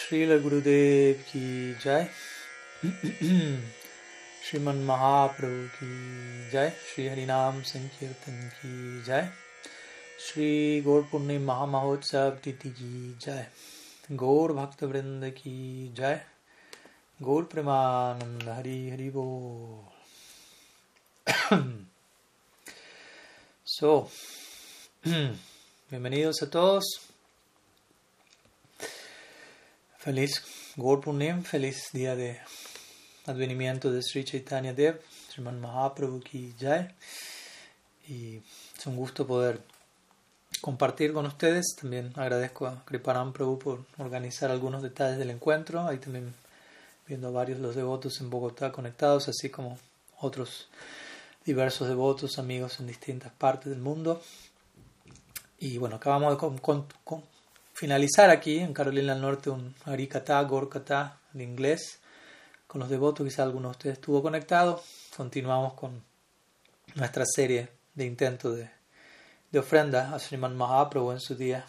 Srila Gurudev ki jai. Shriman Mahaprabhu ki jai. Shri Harinam Sankirtan ki jai. Shri Gaur Purnim Mahamahotsav Titi ki jai. Gaur Bhakta Vrinda ki jai. Gaur Premananda Hari Hari Bol. so, bienvenidos a todos. Feliz Gaur Purnim, feliz día de advenimiento de Sri Chaitanya Dev, Sriman Mahaprabhu ki jai. Y es un gusto poder compartir con ustedes. También agradezco a Kriparam Prabhu por organizar algunos detalles del encuentro. Ahí también viendo a varios los devotos en Bogotá conectados, así como otros diversos devotos, amigos en distintas partes del mundo. Y bueno, acabamos de con, con, con finalizar aquí en Carolina del Norte un Harikata, Gorkata en inglés con los devotos, quizá alguno de ustedes estuvo conectado. Continuamos con nuestra serie de intentos de, de ofrenda a Sriman Mahaprabhu en su día,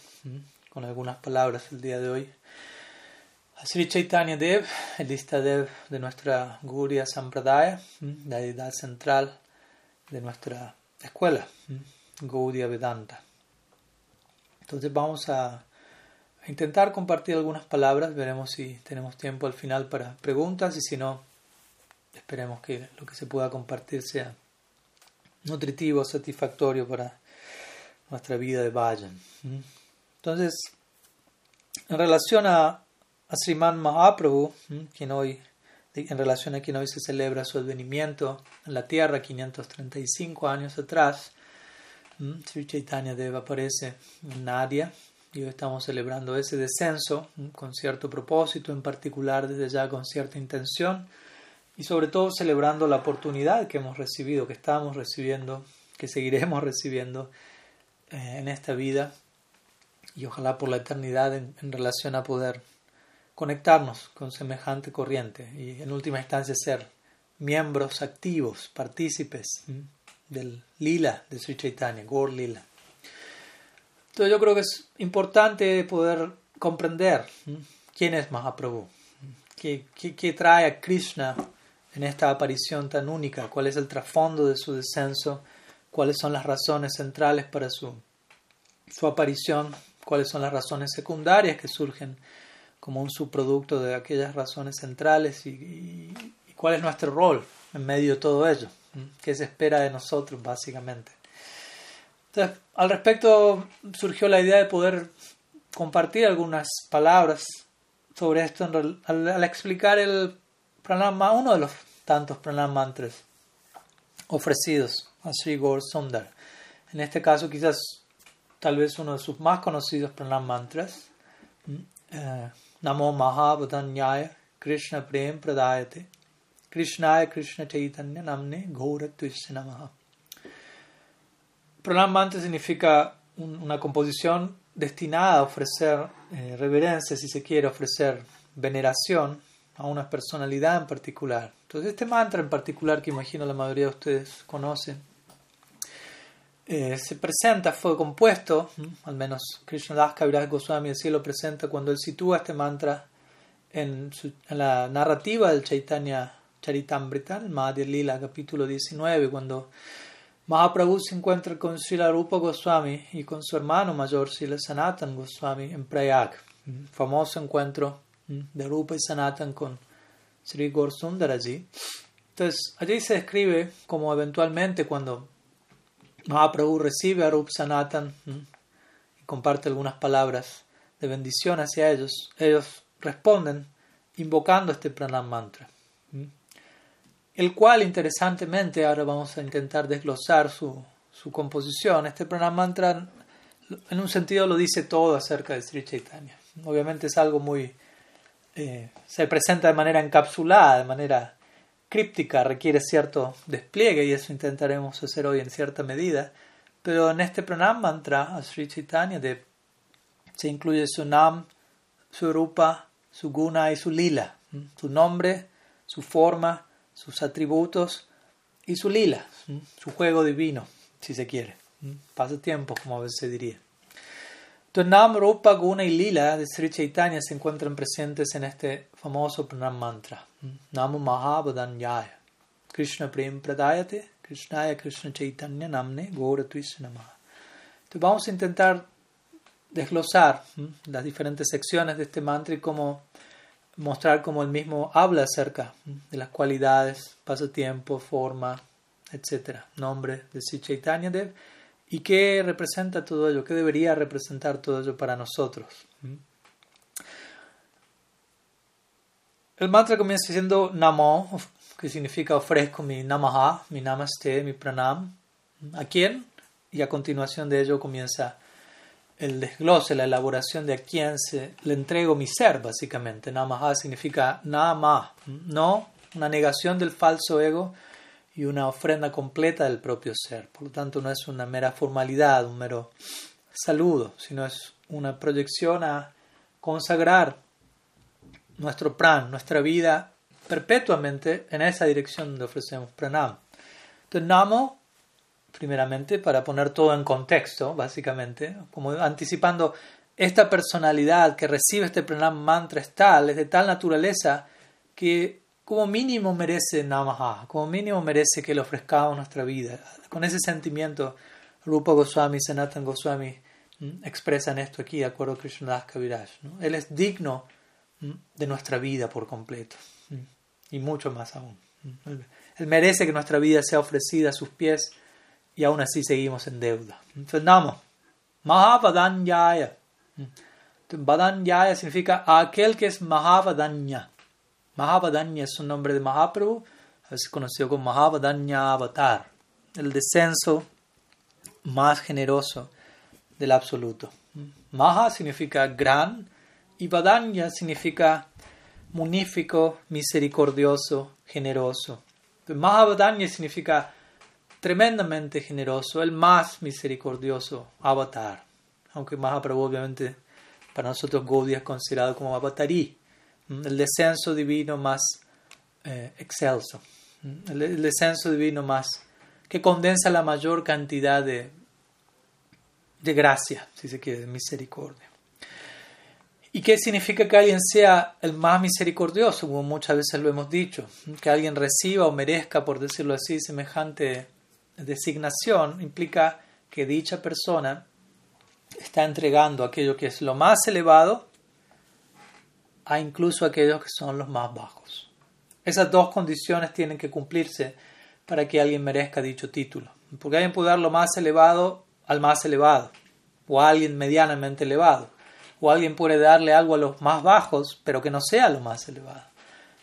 con algunas palabras el día de hoy. A Sri Chaitanya Dev, el lista Dev de nuestra Gurya Sampradaya, la deidad central de nuestra escuela, Gaudiya Vedanta. Entonces vamos a intentar compartir algunas palabras, veremos si tenemos tiempo al final para preguntas y si no, esperemos que lo que se pueda compartir sea nutritivo, satisfactorio para nuestra vida de Vayan. Entonces, en relación a, a Sriman Mahaprabhu, quien hoy, en relación a quien hoy se celebra su advenimiento en la tierra 535 años atrás, Sri Chaitanya Deva aparece en Nadia, y hoy estamos celebrando ese descenso con cierto propósito, en particular desde ya con cierta intención y sobre todo celebrando la oportunidad que hemos recibido, que estamos recibiendo, que seguiremos recibiendo eh, en esta vida y ojalá por la eternidad en, relación a poder conectarnos con semejante corriente y en última instancia ser miembros activos, partícipes del lila de Sri Chaitanya, Gaur Lila. Entonces yo creo que es importante poder comprender quién es Mahaprabhu, qué, qué, qué, trae a Krishna en esta aparición tan única, cuál es el trasfondo de su descenso, cuáles son las razones centrales para su, su aparición, cuáles son las razones secundarias que surgen como un subproducto de aquellas razones centrales y, y, cuál es nuestro rol en medio de todo ello, qué se espera de nosotros básicamente. Entonces, al respecto surgió la idea de poder compartir algunas palabras sobre esto al, explicar el pranama, uno de los tantos pranam mantras ofrecidos a Sri Gaur Sundar. En este caso, quizás, tal vez uno de sus más conocidos pranam mantras, eh, Namo Mahabodhanyaya Krishna Prem Pradayate Krishnaya Krishna Chaitanya Namne Ghora Namaha. Pranam mantra significa un, una composición destinada a ofrecer eh, reverencia, si se quiere, ofrecer veneración a una personalidad en particular. Entonces, este mantra en particular, que imagino la mayoría de ustedes conocen, eh, se presenta, fue compuesto, al menos Krishnadas Kaviraj Goswami así lo presenta cuando él sitúa este mantra en, su, en la narrativa del Chaitanya Charitamrita, el Madhya Lila, capítulo 19, cuando Mahaprabhu se encuentra con Srila Rupa Goswami y con su hermano mayor Srila Sanatan Goswami en Prayag. Famoso encuentro de Rupa y Sanatan con Sri Gaur Sundar allí. Entonces, allí se describe como eventualmente cuando Mahaprabhu recibe a Rupa Sanatan y comparte algunas palabras de bendición hacia ellos, ellos responden invocando este pranam mantra el cual interesantemente ahora vamos a intentar desglosar su, composición. Este pranam mantra en un sentido lo dice todo acerca de Sri Chaitanya. Obviamente es algo muy... Eh, se presenta de manera encapsulada, de manera críptica, requiere cierto despliegue y eso intentaremos hacer hoy en cierta medida. Pero en este pranam mantra a Sri Chaitanya se incluye su nam, su rupa, su guna y su lila, su nombre, su forma, sus atributos y su lila, su juego divino, si se quiere, pasatiempo, como a veces se diría. Entonces, Nam, Rupa, Guna y Lila de Sri Chaitanya se encuentran presentes en este famoso pranam mantra. Namo Mahabodanyaya. Krishna Prem Pradayate, Krishnaya Krishna Chaitanya Namne, Gora Namaha. Entonces, vamos a intentar desglosar las diferentes secciones de este mantra y cómo mostrar cómo el mismo habla acerca de las cualidades, pasatiempo, forma, etcétera, nombre de Sri Chaitanya Dev y qué representa todo ello, qué debería representar todo ello para nosotros. El mantra comienza diciendo Namo, que significa ofrezco mi Namaha, mi Namaste, mi Pranam. ¿A quién? Y a continuación de ello comienza el desglose, la elaboración de a quién se, le entrego mi ser, básicamente. Namaha significa nama, no una negación del falso ego y una ofrenda completa del propio ser. Por lo tanto, no es una mera formalidad, un mero saludo, sino es una proyección a consagrar nuestro pran, nuestra vida perpetuamente en esa dirección donde ofrecemos pranam. Entonces, namo primeramente, para poner todo en contexto, básicamente, como anticipando esta personalidad que recibe este pranam mantra es tal, es de tal naturaleza que como mínimo merece namaha, como mínimo merece que le ofrezcamos nuestra vida. Con ese sentimiento, Rupa Goswami y Sanatan Goswami expresan esto aquí, de acuerdo a Krishnadas Kaviraj. Él es digno de nuestra vida por completo y mucho más aún. Él merece que nuestra vida sea ofrecida a sus pies y aún así seguimos en deuda. Entonces, Namo, Mahavadanyaya. Vadanyaya significa aquel que es Mahavadanya. Mahavadanya es un nombre de Mahaprabhu, a conocido como Mahavadanya Avatar, el descenso más generoso del absoluto. Maha significa gran y Vadanya significa munífico, misericordioso, generoso. Mahavadanya significa tremendamente generoso, el más misericordioso avatar. Aunque Mahaprabhu obviamente para nosotros Gaudiya es considerado como avatarí, el descenso divino más eh, excelso, el, descenso divino más que condensa la mayor cantidad de, de gracia, si se quiere, de misericordia. ¿Y qué significa que alguien sea el más misericordioso? Como muchas veces lo hemos dicho, que alguien reciba o merezca, por decirlo así, semejante designación implica que dicha persona está entregando aquello que es lo más elevado a incluso aquellos que son los más bajos. Esas dos condiciones tienen que cumplirse para que alguien merezca dicho título. Porque alguien puede dar lo más elevado al más elevado, o a alguien medianamente elevado, o alguien puede darle algo a los más bajos, pero que no sea lo más elevado.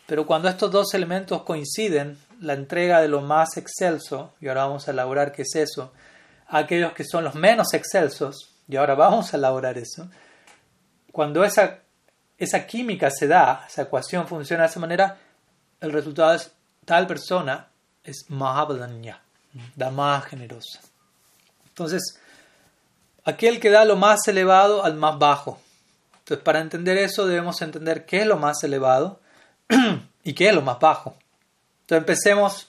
Pero cuando estos dos elementos coinciden, la entrega de lo más excelso, y ahora vamos a elaborar qué es eso, a aquellos que son los menos excelsos, y ahora vamos a elaborar eso, cuando esa, esa química se da, esa ecuación funciona de esa manera, el resultado es tal persona es Mahabadanya, la más generosa. Entonces, aquel que da lo más elevado al más bajo. Entonces, para entender eso debemos entender qué es lo más elevado y qué es lo más bajo. Entonces empecemos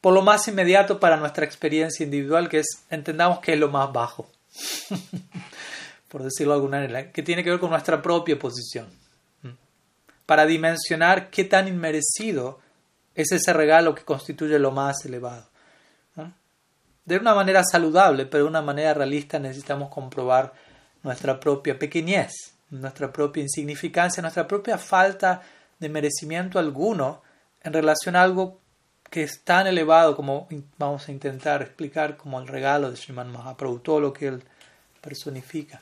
por lo más inmediato para nuestra experiencia individual, que es entendamos qué es lo más bajo, por decirlo de alguna manera, que tiene que ver con nuestra propia posición, para dimensionar qué tan inmerecido es ese regalo que constituye lo más elevado. De una manera saludable, pero de una manera realista necesitamos comprobar nuestra propia pequeñez, nuestra propia insignificancia, nuestra propia falta de merecimiento alguno en relación a algo que es tan elevado como vamos a intentar explicar como el regalo de Sriman Mahaprabhu, todo lo que él personifica.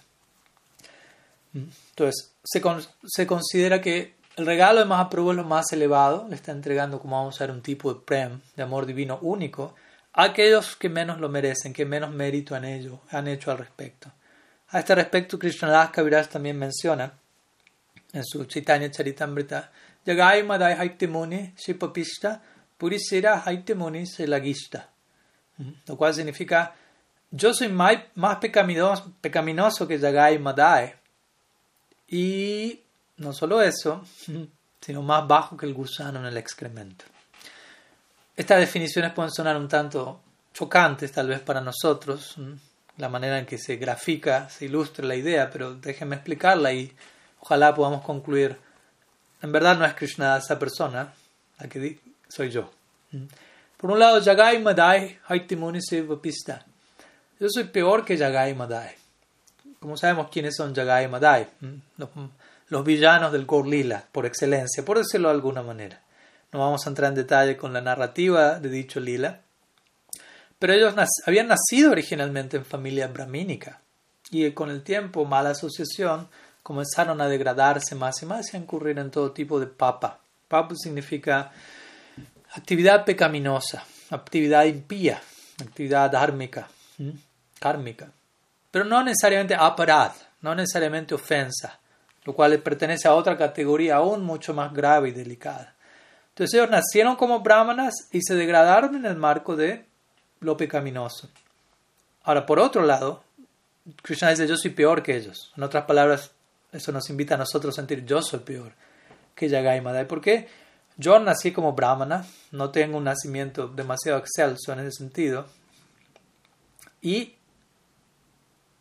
Entonces, se, considera que el regalo de Mahaprabhu es lo más elevado, le está entregando, como vamos a ver, un tipo de prem, de amor divino único, a aquellos que menos lo merecen, que menos mérito han, han hecho al respecto. A este respecto, Krishnadas Kaviraj también menciona en su Chaitanya Charitamrita Yagai Madai Haitemuni Shipapista Purisira Haitemuni Selagista. Lo cual significa yo soy más, más pecaminoso, pecaminoso que Yagai Madai. Y no solo eso, sino más bajo que el gusano en el excremento. Estas definiciones pueden sonar un tanto chocantes tal vez para nosotros. la manera en que se grafica, se ilustra la idea, pero déjenme explicarla y ojalá podamos concluir. En verdad no es Krishna esa persona, la que soy yo. Mm. Por un lado, Jagai Madai, Haitimuni Pista. Yo soy peor que Jagai Madai. Como sabemos quiénes son Jagai Madai, mm, los, villanos del Gorlila, por excelencia, por decirlo de alguna manera. No vamos a entrar en detalle con la narrativa de dicho lila, pero ellos habían nacido originalmente en familia brahmínica y con el tiempo, mala asociación, comenzaron a degradarse más y más y a incurrir en todo tipo de papa. Papa significa actividad pecaminosa, actividad impía, actividad dármica, kármica. Pero no necesariamente aparad, no necesariamente ofensa, lo cual pertenece a otra categoría aún mucho más grave y delicada. Entonces ellos nacieron como brahmanas y se degradaron en el marco de lo pecaminoso. Ahora, por otro lado, Krishna dice, yo soy peor que ellos. En otras palabras, eso nos invita a nosotros a sentir, yo soy peor que Yagai Madai. ¿Por qué? Yo nací como brahmana, no tengo un nacimiento demasiado excelso en ese sentido. Y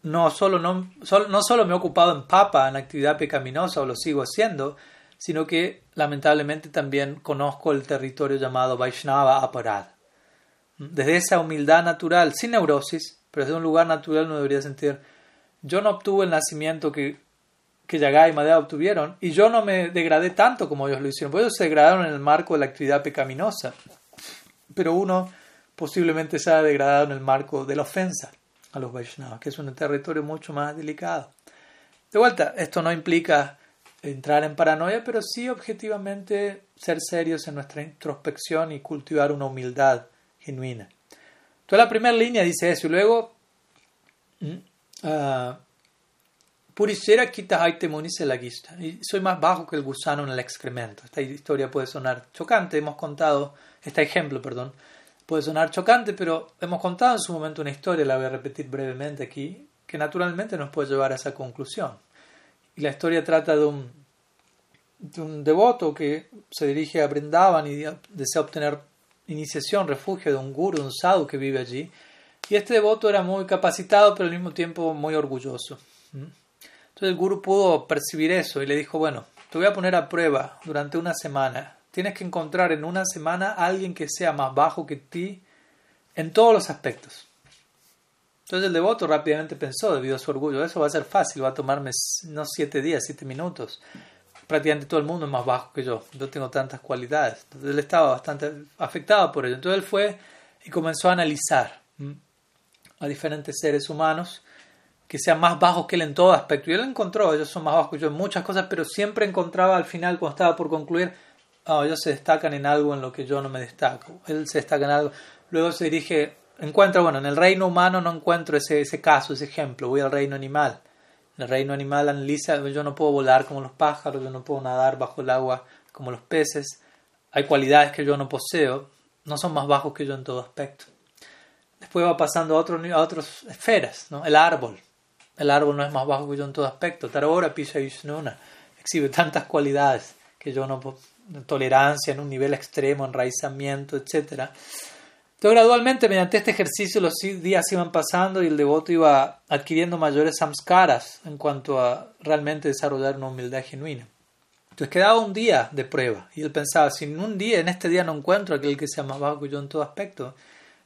no solo, no, no solo me he ocupado en papa, en actividad pecaminosa, o lo sigo haciendo, sino que lamentablemente también conozco el territorio llamado Vaishnava Aparad desde esa humildad natural, sin neurosis, pero desde un lugar natural uno debería sentir, yo no obtuve el nacimiento que, que Yagai y Madea obtuvieron, y yo no me degradé tanto como ellos lo hicieron, porque ellos se degradaron en el marco de la actividad pecaminosa, pero uno posiblemente se ha degradado en el marco de la ofensa a los Vaishnavas, que es un territorio mucho más delicado. De vuelta, esto no implica entrar en paranoia, pero sí objetivamente ser serios en nuestra introspección y cultivar una humildad genuina. Toda la primera línea dice eso y luego mm, ah, Purishera kita se la Y soy más bajo que el gusano en el excremento. Esta historia puede sonar chocante. Hemos contado, este ejemplo, perdón, puede sonar chocante, pero hemos contado en su momento una historia, la voy a repetir brevemente aquí, que naturalmente nos puede llevar a esa conclusión. Y la historia trata de un, de un devoto que se dirige a Brindavan y desea obtener iniciación, refugio de un guru, un sadhu que vive allí. Y este devoto era muy capacitado, pero al mismo tiempo muy orgulloso. Entonces el guru pudo percibir eso y le dijo, bueno, te voy a poner a prueba durante una semana. Tienes que encontrar en una semana a alguien que sea más bajo que ti en todos los aspectos. Entonces el devoto rápidamente pensó, debido a su orgullo, eso va a ser fácil, va a tomarme no siete días, siete minutos prácticamente todo el mundo es más bajo que yo, yo tengo tantas cualidades. Entonces él estaba bastante afectado por ello. Entonces él fue y comenzó a analizar a diferentes seres humanos que sean más bajos que él en todo aspecto. Y él encontró, ellos son más bajos que yo en muchas cosas, pero siempre encontraba al final, cuando estaba por concluir, oh, ellos se destacan en algo en lo que yo no me destaco. Él se destaca en algo. Luego se dirige, encuentra, bueno, en el reino humano no encuentro ese, ese caso, ese ejemplo, voy al reino animal el reino animal analiza, yo no puedo volar como los pájaros, yo no puedo nadar bajo el agua como los peces, hay cualidades que yo no poseo, no son más bajos que yo en todo aspecto. Después va pasando a, otro, a otras esferas, ¿no? el árbol. El árbol no es más bajo que yo en todo aspecto. Tarora Pisha Vishnuna exhibe tantas cualidades que yo no puedo, tolerancia en un nivel extremo, enraizamiento, etcétera entonces, gradualmente, mediante este ejercicio, los días iban pasando y el devoto iba adquiriendo mayores samskaras en cuanto a realmente desarrollar una humildad genuina. Entonces, quedaba un día de prueba y él pensaba: si en un día, en este día, no encuentro aquel que sea más bajo que yo en todo aspecto,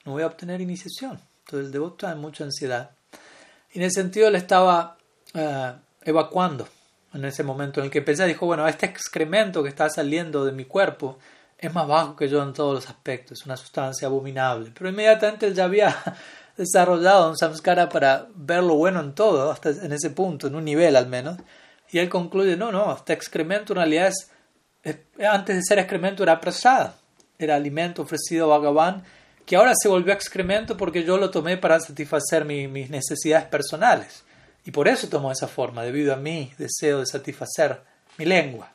no voy a obtener iniciación. Entonces, el devoto estaba en mucha ansiedad. Y en ese sentido, él estaba eh, evacuando en ese momento en el que pensaba: dijo, bueno, este excremento que está saliendo de mi cuerpo es más bajo que yo en todos los aspectos, es una sustancia abominable. Pero inmediatamente él ya había desarrollado un samskara para ver lo bueno en todo, hasta en ese punto, en un nivel al menos. Y él concluye, no, no, este excremento en realidad es, antes de ser excremento era prasada, era alimento ofrecido a Bhagavan, que ahora se volvió excremento porque yo lo tomé para satisfacer mis necesidades personales. Y por eso tomó esa forma, debido a mi deseo de satisfacer mi lengua.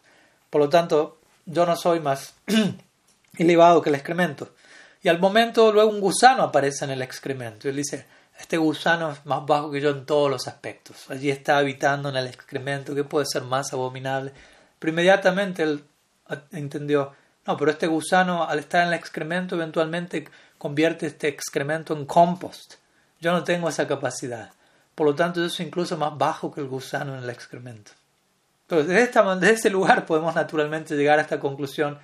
Por lo tanto, yo no soy más elevado que el excremento. Y al momento luego un gusano aparece en el excremento. Y él dice, este gusano es más bajo que yo en todos los aspectos. Allí está habitando en el excremento, que puede ser más abominable. Pero inmediatamente él entendió, no, pero este gusano al estar en el excremento eventualmente convierte este excremento en compost. Yo no tengo esa capacidad. Por lo tanto, yo soy incluso más bajo que el gusano en el excremento. Entonces, desde, este lugar podemos naturalmente llegar a esta conclusión.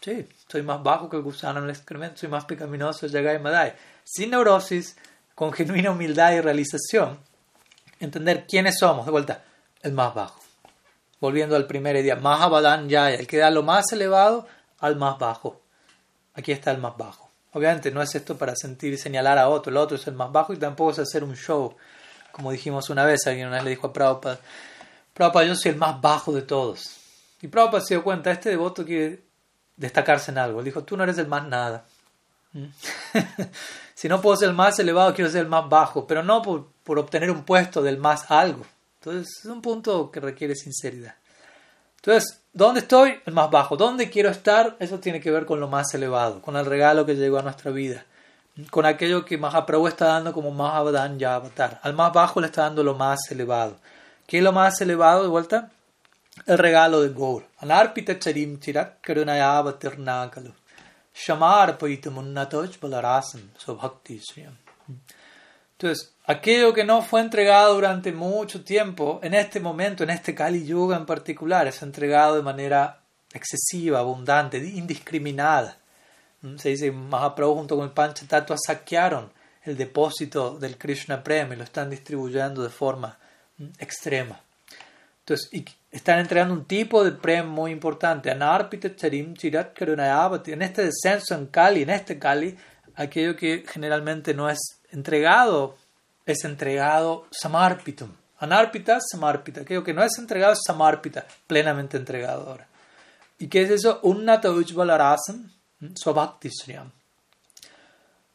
Sí, soy más bajo que el gusano en el excremento, soy más pecaminoso, Yagai Madai. Sin neurosis, con genuina humildad y realización, entender quiénes somos, de vuelta, el más bajo. Volviendo al primer día, Mahabadan Yaya, el que da lo más elevado al más bajo. Aquí está el más bajo. Obviamente no es esto para sentir y señalar a otro, el otro es el más bajo y tampoco es hacer un show. Como dijimos una vez, alguien una vez le dijo a Prabhupada, Prabhupada, yo soy el más bajo de todos. Y Prabhupada se dio cuenta, este devoto quiere destacarse en algo. Él dijo, tú no eres el más nada. ¿Mm? si no puedo ser el más elevado, quiero ser el más bajo, pero no por, por obtener un puesto del más algo. Entonces es un punto que requiere sinceridad. Entonces, ¿dónde estoy? El más bajo. ¿Dónde quiero estar? Eso tiene que ver con lo más elevado, con el regalo que llegó a nuestra vida, con aquello que Mahaprabhu está dando como Mahavadhan ya avatar. Al más bajo le está dando lo más elevado. ¿Qué es lo más elevado de vuelta? El regalo de Gaur. Anarpita charim. Shamar Entonces, aquello que no fue entregado durante mucho tiempo, en este momento, en este Kali Yuga en particular, es entregado de manera excesiva, abundante, indiscriminada. ¿Mm? Se dice Mahaprabhu junto con el Panchatattva saquearon el depósito del Krishna Prem y lo están distribuyendo de forma ¿Mm? extrema. Entonces, y están entregando un tipo de Prem muy importante. En este descenso en Kali, en este Kali, aquello que generalmente no es entregado es entregado samarpitum. Anarpita, samarpita. Aquello que no es entregado es samarpita, plenamente entregado. ¿Y qué es eso? Unnata ujvalarasam swabhakti sriyam.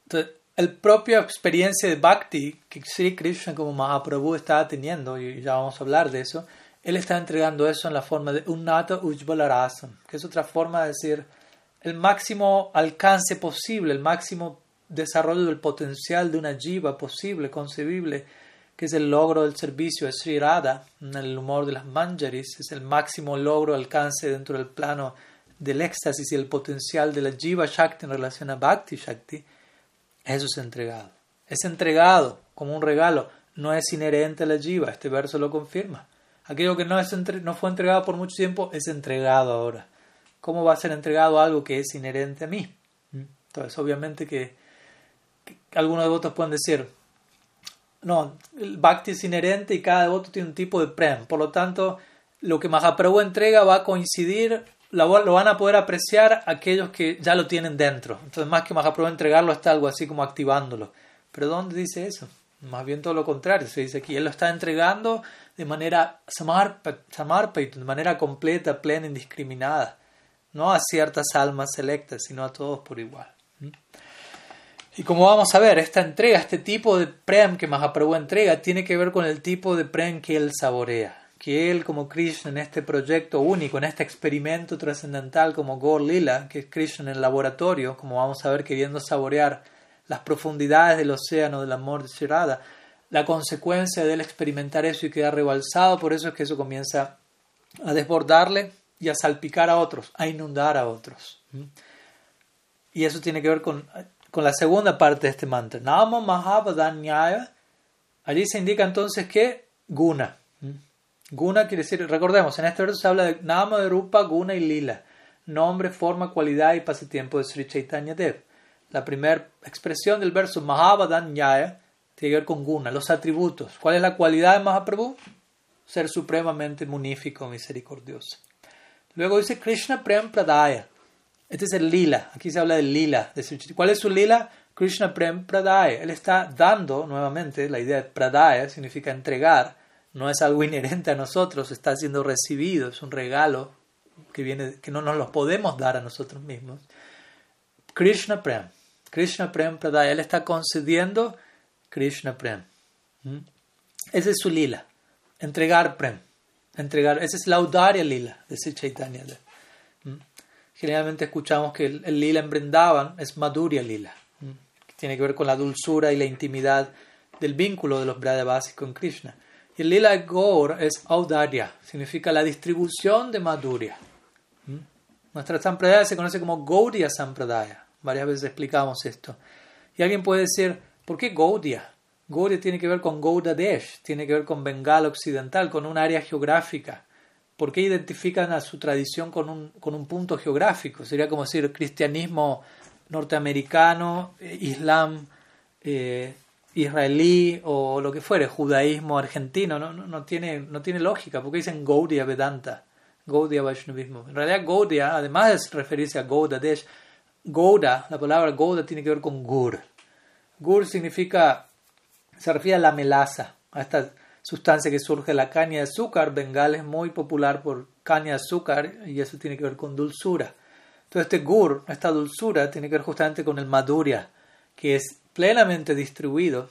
Entonces, el propia experiencia de bhakti que Sri Krishna como Mahaprabhu está teniendo, y ya vamos a hablar de eso, él está entregando eso en la forma de Unnata Ujvalarasam, que es otra forma de decir el máximo alcance posible, el máximo desarrollo del potencial de una jiva posible, concebible, que es el logro del servicio de Sri Radha, el humor de las manjaris, es el máximo logro, alcance dentro del plano del éxtasis y el potencial de la jiva shakti en relación a bhakti shakti, eso es entregado. Es entregado como un regalo, no es inherente a la jiva, este verso lo confirma. Aquello que no, es no fue entregado por mucho tiempo es entregado ahora. ¿Cómo va a ser entregado algo que es inherente a mí? ¿Mm? Entonces, obviamente que algunos devotos pueden decir, no, el bhakti es inherente y cada devoto tiene un tipo de prem. Por lo tanto, lo que Mahaprabhu entrega va a coincidir, lo, van a poder apreciar aquellos que ya lo tienen dentro. Entonces, más que Mahaprabhu entregarlo, está algo así como activándolo. Pero ¿dónde dice eso? Más bien todo lo contrario, se dice aquí. Él lo está entregando de manera samarpa, de manera completa, plena, indiscriminada. No a ciertas almas selectas, sino a todos por igual. Y como vamos a ver, esta entrega, este tipo de prem que Mahaprabhu entrega, tiene que ver con el tipo de prem que él saborea. Que él, como Krishna, en este proyecto único, en este experimento trascendental como Gaur Lila, que es Krishna en el laboratorio, como vamos a ver, queriendo saborear las profundidades del océano del amor de la consecuencia de él experimentar eso y quedar rebalsado, por eso es que eso comienza a desbordarle y a salpicar a otros, a inundar a otros. Y eso tiene que ver con con la segunda parte de este mantra. Nama Mahavadanyaya. Allí se indica entonces que Guna. ¿Mm? Guna quiere decir, recordemos, en este verso se habla de Nama de Rupa, Guna y Lila. Nombre, forma, cualidad y pasatiempo de Sri Chaitanya Dev. La primera expresión del verso Mahavadanyaya tiene que ver con Guna, los atributos. ¿Cuál es la cualidad de Mahaprabhu? Ser supremamente munífico, misericordioso. Luego dice Krishna Prem Pradaya. Este es el lila. Aquí se habla del lila. ¿Cuál es su lila? Krishna Prem Pradaya. Él está dando nuevamente, la idea de Pradaya significa entregar. No es algo inherente a nosotros, está siendo recibido, es un regalo que, viene, que no nos lo podemos dar a nosotros mismos. Krishna Prem. Krishna Prem Pradaya. Él está concediendo Krishna Prem. ¿Mm? Ese es su lila. Entregar Prem. Entregar. Esa es la audaria lila de Sri Chaitanya. Generalmente escuchamos que el, lila en Brindavan es Madhurya lila, que tiene que ver con la dulzura y la intimidad del vínculo de los Brada básicos en Krishna. Y el lila Gaur es Audarya, significa la distribución de Madhurya. Nuestra Sampradaya se conoce como Gaudiya Sampradaya. Varias veces explicamos esto. Y alguien puede decir, ¿por qué Gaudiya? Gaudiya tiene que ver con Gaudadesh, tiene que ver con Bengala Occidental, con un área geográfica. ¿Por qué identifican a su tradición con un, punto geográfico? Sería como decir cristianismo norteamericano, eh, islam eh, israelí o lo que fuere, judaísmo argentino, no, no, tiene, no tiene lógica, dicen Gaudiya Vedanta, Gaudiya Vaishnavismo. En realidad Gaudiya, además de referirse a Gaudadesh, Gouda, la palabra Gouda tiene que ver con gur. Gur significa, se refiere a la melaza, a esta sustancia que surge de la caña de azúcar. Bengal es muy popular por caña de azúcar y eso tiene que ver con dulzura. Entonces este gur, esta dulzura, tiene que ver justamente con el madhurya, que es plenamente distribuido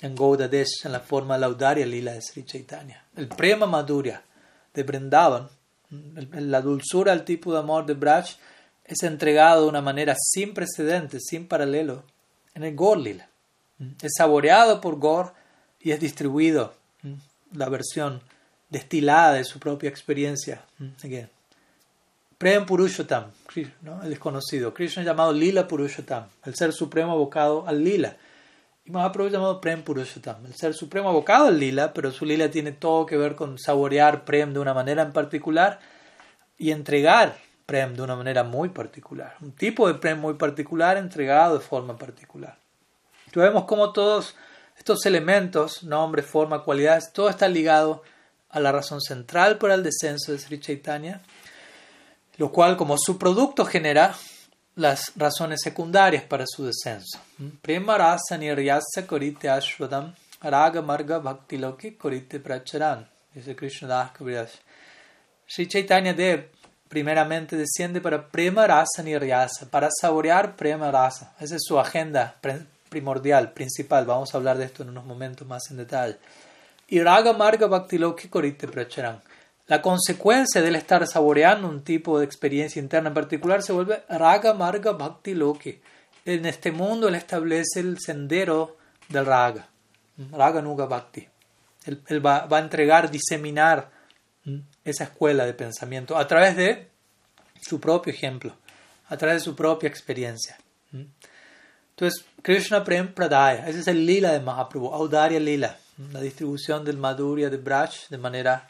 en Gaudadesh en la forma laudaria lila de Sri Chaitanya. El prema madhurya de Brindavan, la dulzura, el tipo de amor de Braj, es entregado de una manera sin precedentes, sin paralelo, en el Gor Lila. Es saboreado por Gor y es distribuido la versión destilada de su propia experiencia. Prem Purushottam, el desconocido. Krishna llamado Lila Purushottam, el ser supremo abocado al Lila. Y Mahaprabhu llamado Prem Purushottam, el ser supremo abocado al Lila, pero su Lila tiene todo que ver con saborear Prem de una manera en particular y entregar Prem de una manera muy particular. Un tipo de Prem muy particular entregado de forma particular. Entonces vemos cómo todos estos elementos, nombre, forma, cualidades, todo está ligado a la razón central para el descenso de Sri Chaitanya lo cual como su producto genera las razones secundarias para su descenso. Prema rasa niryasa korite ashwadam raga marga bhakti loki korite pracharan. Dice Krishna Das Sri Chaitanya Dev primeramente desciende para prema rasa niryasa, para saborear prema rasa. Esa es su agenda primordial, principal. Vamos a hablar de esto en unos momentos más en detalle. Y raga marga bhakti korite pracharan la consecuencia del estar saboreando un tipo de experiencia interna en particular se vuelve raga marga bhakti loki. En este mundo él establece el sendero del raga, raga nuga bhakti. Él, va, a entregar, diseminar esa escuela de pensamiento a través de su propio ejemplo, a través de su propia experiencia. Entonces, Krishna Prem Pradaya, ese es el lila de Mahaprabhu, Audarya lila, la distribución del Madhurya de Braj de manera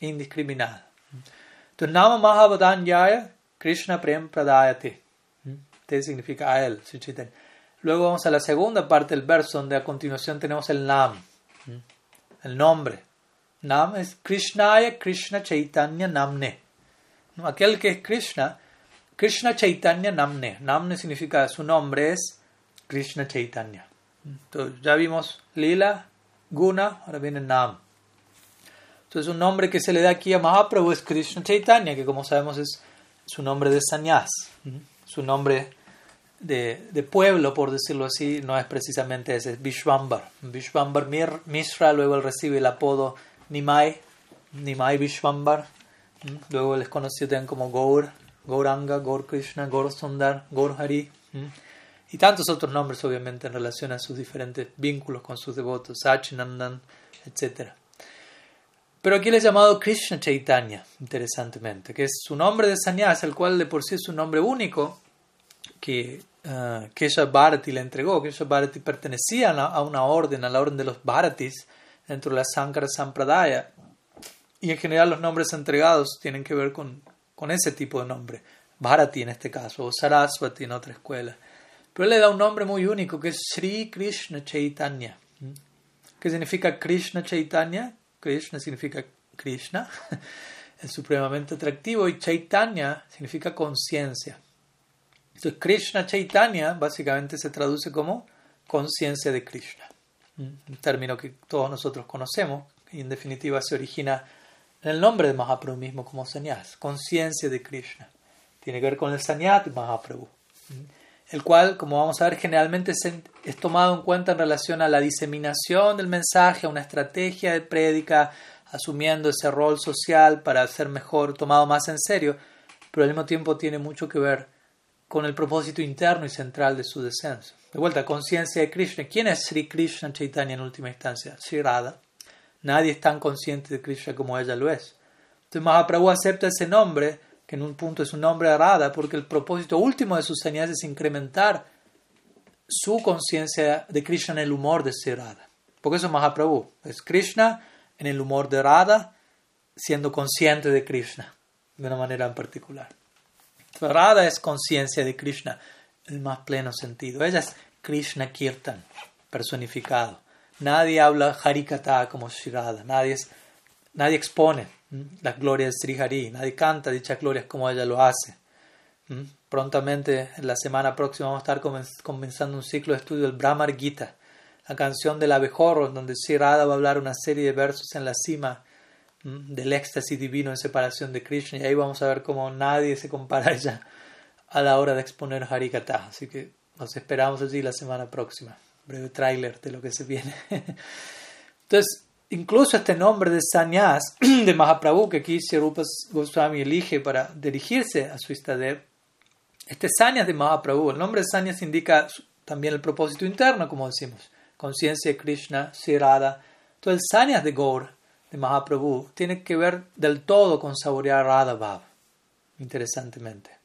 indiscriminada. Entonces, Nama Yaya Krishna Prem Pradayate. Te significa a él, Luego vamos a la segunda parte del verso, donde a continuación tenemos el Nam, el nombre. Nam es Krishnaya Krishna Chaitanya Namne. Aquel que es Krishna, Krishna Chaitanya Namne. Namne significa su nombre es Krishna Chaitanya. Entonces, ya vimos Lila, Guna, ahora viene Nam. Entonces un nombre que se le da aquí a Mahaprabhu es Krishna Chaitanya, que como sabemos es su nombre de sannyas. Su nombre de, de, pueblo, por decirlo así, no es precisamente ese, es Vishwambar. Vishwambar Mishra, luego él recibe el apodo Nimai, Nimai Vishwambar. Luego les conoció también como Gaur, Gauranga, Gaur Krishna, Gaur Sundar, Gaur Hari. Y tantos otros nombres, obviamente, en relación a sus diferentes vínculos con sus devotos, Sachinandan, etc. Pero aquí le es llamado Krishna Chaitanya, interesantemente, que es su nombre de sannyas, el cual de por sí es un nombre único que uh, Kesha Bharati le entregó. Kesha Bharati pertenecía a una orden, a la orden de los Bharatis, dentro de la Sankara Sampradaya. Y en general los nombres entregados tienen que ver con, con ese tipo de nombre. Bharati en este caso, o Saraswati en otra escuela. Pero él le da un nombre muy único que es Sri Krishna Chaitanya. ¿Qué significa Krishna Chaitanya? Krishna significa Krishna, es supremamente atractivo, y Chaitanya significa conciencia. Entonces, Krishna Chaitanya básicamente se traduce como conciencia de Krishna, un término que todos nosotros conocemos y en definitiva se origina en el nombre de Mahaprabhu mismo como Sanyas, conciencia de Krishna. Tiene que ver con el Sanyat Mahaprabhu el cual, como vamos a ver, generalmente es tomado en cuenta en relación a la diseminación del mensaje, a una estrategia de prédica, asumiendo ese rol social para ser mejor, tomado más en serio, pero al mismo tiempo tiene mucho que ver con el propósito interno y central de su descenso. De vuelta, conciencia de Krishna. ¿Quién es Sri Krishna Chaitanya en última instancia? Sri Radha. Nadie es tan consciente de Krishna como ella lo es. Entonces Mahaprabhu acepta ese nombre en un punto es un nombre arada, porque el propósito último de sus señales es incrementar su conciencia de Krishna en el humor de ser Porque eso es Mahaprabhu. Es Krishna en el humor de Radha, siendo consciente de Krishna, de una manera en particular. Radha es conciencia de Krishna, el más pleno sentido. Ella es Krishna Kirtan, personificado. Nadie habla Harikata como Shirada, nadie, nadie expone las glorias de Sri Hari, nadie canta dichas glorias como ella lo hace. Prontamente, en la semana próxima, vamos a estar comenzando un ciclo de estudio del Brahmar Gita, la canción del abejorro, donde Sri va a hablar una serie de versos en la cima del éxtasis divino en separación de Krishna, y ahí vamos a ver cómo nadie se compara a ella a la hora de exponer Harikata. Así que nos esperamos allí la semana próxima. Breve tráiler de lo que se viene. Entonces, incluso este nombre de Sanyas de Mahaprabhu que aquí Rupa Goswami elige para dirigirse a su Istadev, este Sanyas de Mahaprabhu, el nombre de Sanyas indica también el propósito interno, como decimos, conciencia de Krishna, Sirada. Entonces, el Sanyas de Gaur, de Mahaprabhu, tiene que ver del todo con saborear Radha Bhav, interesantemente.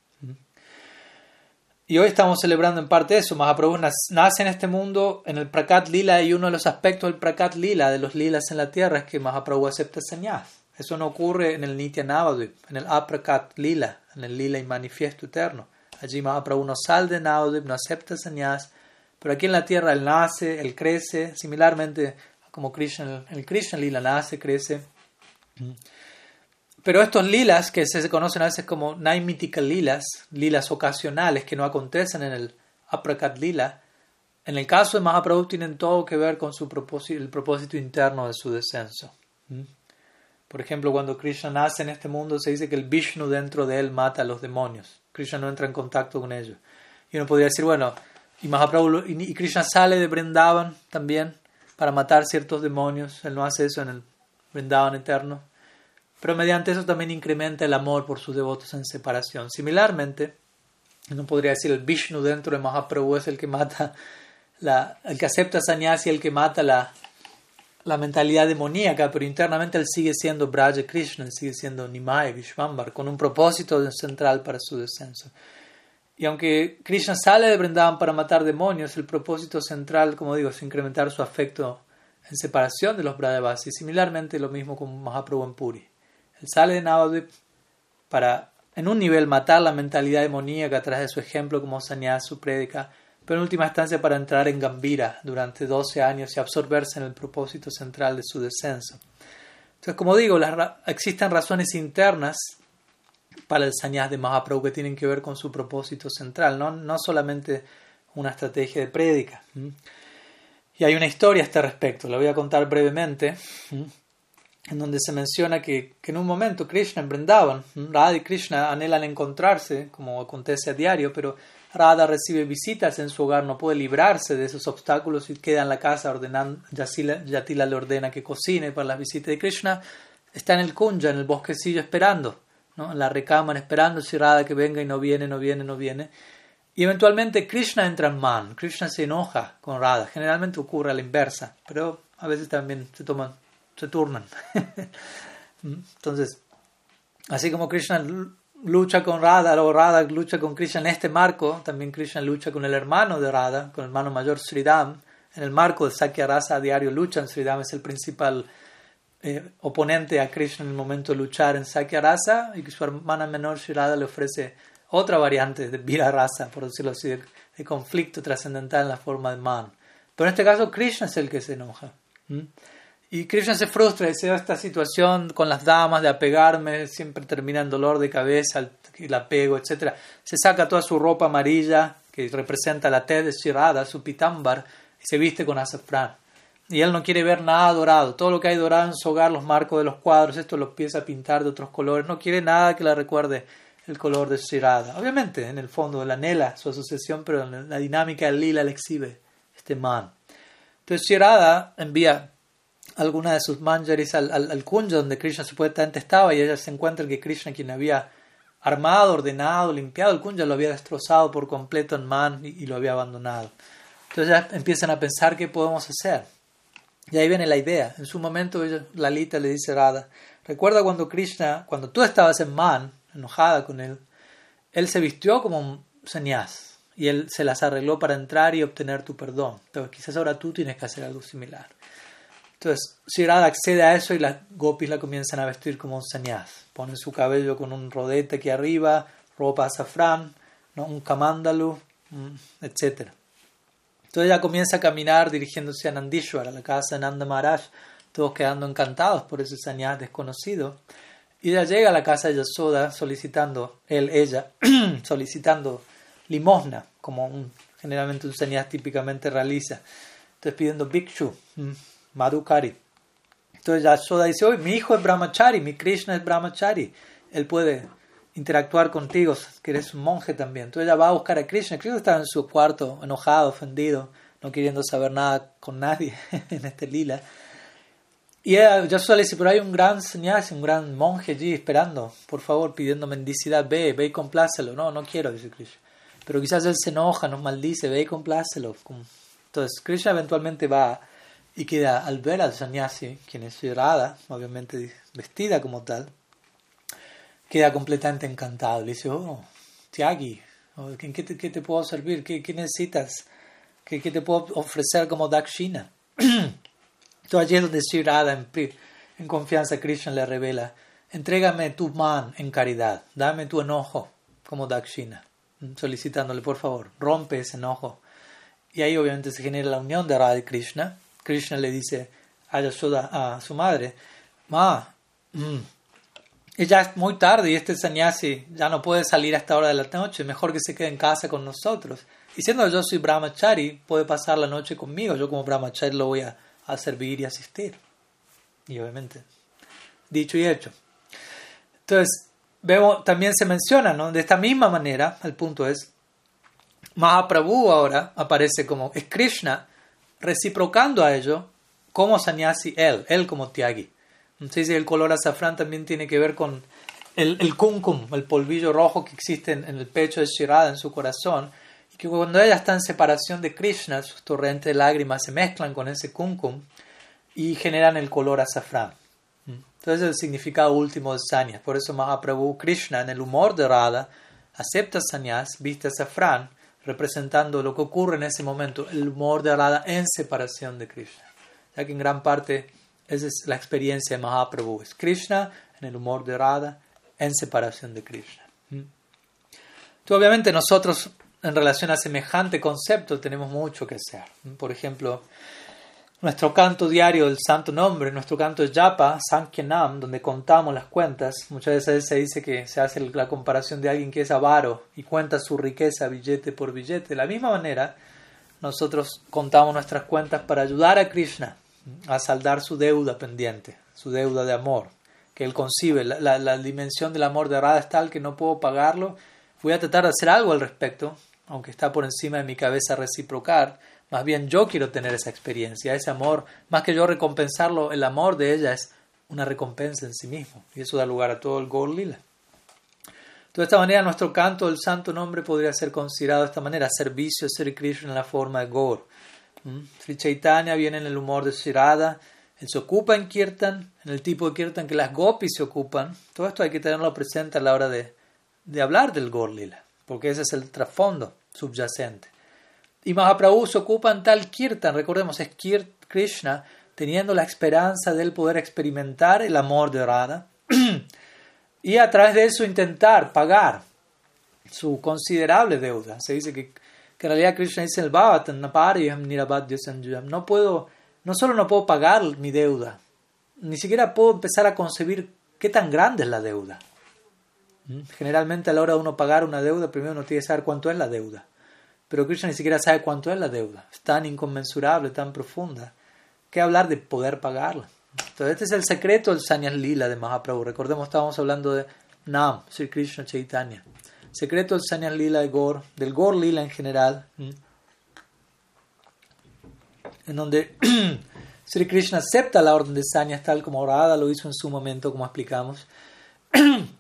Y hoy estamos celebrando en parte eso. Mahaprabhu nace en este mundo en el Prakat Lila y uno de los aspectos del Prakat Lila, de los lilas en la tierra, es que Mahaprabhu acepta señas. Eso no ocurre en el Nitya Navadvip, en el Aprakat Lila, en el Lila y manifiesto eterno. Allí Mahaprabhu no sale de Navadvip, no acepta señas, pero aquí en la tierra él nace, él crece, similarmente como Krishna, el Krishna Lila nace, crece. Pero estos lilas, que se conocen a veces como naimitical lilas, lilas ocasionales que no acontecen en el aprakat lila, en el caso de Mahaprabhu tienen todo que ver con su propósito, el propósito interno de su descenso. ¿Mm? Por ejemplo, cuando Krishna nace en este mundo, se dice que el Vishnu dentro de él mata a los demonios. Krishna no entra en contacto con ellos. Y uno podría decir, bueno, y Mahaprabhu y Krishna sale de Vrindavan también para matar ciertos demonios. Él no hace eso en el Vrindavan eterno pero mediante eso también incrementa el amor por sus devotos en separación. Similarmente, no podría decir el Vishnu dentro de Mahaprabhu es el que mata, la, el que acepta sannyasi, el que mata la, la mentalidad demoníaca, pero internamente él sigue siendo Braja Krishna, él sigue siendo Nimaya Vishvambar, con un propósito central para su descenso. Y aunque Krishna sale de Vrindavan para matar demonios, el propósito central, como digo, es incrementar su afecto en separación de los Brajavasis. Similarmente lo mismo con Mahaprabhu en Puri. Él sale de Navadvip para, en un nivel, matar la mentalidad demoníaca a través de su ejemplo como sanidad su prédica, pero en última instancia para entrar en Gambira durante 12 años y absorberse en el propósito central de su descenso. Entonces, como digo, existen razones internas para el sannyas de Mahaprabhu que tienen que ver con su propósito central, no, no solamente una estrategia de prédica. Y hay una historia a este respecto, la voy a contar brevemente en donde se menciona que, en un momento Krishna en Vrindavan, Radha y Krishna anhelan encontrarse, como acontece a diario, pero Radha recibe visitas en su hogar, no puede librarse de esos obstáculos y queda en la casa ordenando, Yatila le ordena que cocine para las visitas de Krishna, está en el kunja, en el bosquecillo esperando, ¿no? la recámara esperando si Radha que venga y no viene, no viene, no viene. Y eventualmente Krishna entra en man, Krishna se enoja con Radha, generalmente ocurre a la inversa, pero a veces también se toman se turnan. Entonces, así como Krishna lucha con Radha o Radha lucha con Krishna en este marco, también Krishna lucha con el hermano de Radha, con el hermano mayor Sridham. En el marco de Sakya Rasa a diario luchan, Sridham es el principal eh, oponente a Krishna en el momento de luchar en Sakya Rasa y que su hermana menor Radha le ofrece otra variante de Vira Rasa, por decirlo así, de, conflicto trascendental en la forma de man. Pero en este caso Krishna es el que se enoja. Y Krishna se frustra da esta situación con las damas de apegarme, siempre termina en dolor de cabeza, el apego, etc. Se saca toda su ropa amarilla, que representa la T de Shirada, su pitambar, y se viste con azafrán. Y él no quiere ver nada dorado. Todo lo que hay dorado en su hogar, los marcos de los cuadros, esto lo empieza a pintar de otros colores. No quiere nada que le recuerde el color de Shirada. Obviamente, en el fondo, la anhela su asociación, pero la dinámica del lila le exhibe este man. Entonces Shirada envía alguna de sus manjaris al, al, donde Krishna supuestamente estaba y ella se encuentra que Krishna quien había armado, ordenado, limpiado el kunja lo había destrozado por completo en man y, lo había abandonado. Entonces ya empiezan a pensar qué podemos hacer. Y ahí viene la idea. En su momento ella, Lalita le dice a Radha, recuerda cuando Krishna, cuando tú estabas en man, enojada con él, él se vistió como un sannyas y él se las arregló para entrar y obtener tu perdón. Entonces quizás ahora tú tienes que hacer algo similar. Entonces, Sri Radha accede a eso y las gopis la comienzan a vestir como un sannyas. Ponen su cabello con un rodete aquí arriba, ropa azafrán, un kamándalu, mm, etc. Entonces ella comienza a caminar dirigiéndose a Nandishwar, a la casa de Nanda Maharaj, todos quedando encantados por ese sannyas desconocido. Y ella llega a la casa de Yasoda solicitando, él, ella, solicitando limosna, como generalmente un sannyas típicamente realiza. Entonces pidiendo bhikshu, mm, madhukari. Entonces Yasoda dice, oye, mi hijo es brahmachari, mi Krishna es brahmachari, él puede interactuar contigo, que eres un monje también. Entonces ella va a buscar a Krishna. Krishna está en su cuarto, enojado, ofendido, no queriendo saber nada con nadie en este lila. Y ella, yo le dice, pero hay un gran sannyasi, un gran monje allí esperando, por favor, pidiendo mendicidad, ve, ve y complácelo. No, no quiero, dice Krishna. Pero quizás él se enoja, nos maldice, ve y complácelo. Entonces Krishna eventualmente va y queda al ver al sannyasi, quien es Radha, obviamente vestida como tal, queda completamente encantado. Le dice, oh, Tiagi, ¿en qué te, puedo servir? ¿Qué, necesitas? ¿Qué, te puedo ofrecer como Dakshina? Entonces allí es donde Sri Radha en, en confianza Krishna le revela, entrégame tu man en caridad, dame tu enojo como Dakshina, solicitándole por favor, rompe ese enojo. Y ahí obviamente se genera la unión de Radha y Krishna. Krishna le dice a su madre, Ma, mm, ya es muy tarde y este sannyasi ya no puede salir a esta hora de la noche, mejor que se quede en casa con nosotros. Y siendo yo soy brahmachari, puede pasar la noche conmigo, yo como brahmachari lo voy a, servir y asistir. Y obviamente, dicho y hecho. Entonces, veo, también se menciona, ¿no? De esta misma manera, el punto es, Mahaprabhu ahora aparece como, es Krishna reciprocando a ello como sannyasi él, él como Tyagi. Entonces el color azafrán también tiene que ver con el, el kumkum, el polvillo rojo que existe en, el pecho de Shirada, en su corazón, y que cuando ella está en separación de Krishna, sus torrentes de lágrimas se mezclan con ese kumkum y generan el color azafrán. Entonces es el significado último de sanyas. Por eso Mahaprabhu Krishna, en el humor de Radha, acepta sanyas, viste azafrán, representando lo que ocurre en ese momento, el humor de Radha en separación de Krishna. Ya que en gran parte esa es la experiencia de Mahaprabhu. Es Krishna en el humor de Radha, en separación de Krishna. ¿Mm? obviamente nosotros en relación a semejante concepto tenemos mucho que hacer. ¿Mm? Por ejemplo, nuestro canto diario del santo nombre, nuestro canto de Japa, Sankyanam, donde contamos las cuentas, muchas veces se dice que se hace la comparación de alguien que es avaro y cuenta su riqueza billete por billete. De la misma manera, nosotros contamos nuestras cuentas para ayudar a Krishna a saldar su deuda pendiente, su deuda de amor, que él concibe. La, dimensión del amor de Radha es tal que no puedo pagarlo. Voy a tratar de hacer algo al respecto, aunque está por encima de mi cabeza reciprocar. Más bien yo quiero tener esa experiencia, ese amor. Más que yo recompensarlo, el amor de ella es una recompensa en sí mismo. Y eso da lugar a todo el Gol Lila. De esta manera, nuestro canto del santo nombre podría ser considerado de esta manera: servicio a Sri Krishna en la forma de Gaur ¿Mm? Sri Chaitanya viene en el humor de Shirada, él se ocupa en Kirtan, en el tipo de Kirtan que las gopis se ocupan. Todo esto hay que tenerlo presente a la hora de, de hablar del Gorlila, porque ese es el trasfondo subyacente. Y Mahaprabhu se ocupa en tal Kirtan, recordemos, es Kirt Krishna, teniendo la esperanza de poder experimentar el amor de Radha y a través de eso intentar pagar su considerable deuda. Se dice que que en realidad Krishna dice el no puedo, no solo no puedo pagar mi deuda, ni siquiera puedo empezar a concebir qué tan grande es la deuda. ¿Mm? Generalmente a la hora de uno pagar una deuda, primero uno tiene que saber cuánto es la deuda. Pero Krishna ni siquiera sabe cuánto es la deuda. Es tan inconmensurable, tan profunda. ¿Qué hablar de poder pagarla? Entonces, este es el secreto del Sanyas Lila de Mahaprabhu. Recordemos, estábamos hablando de Nam, Sri Krishna Chaitanya secreto del Sanyas Lila de Gor, del Gor Lila en general, en donde Sri Krishna acepta la orden de Sanyas tal como Radha lo hizo en su momento, como explicamos,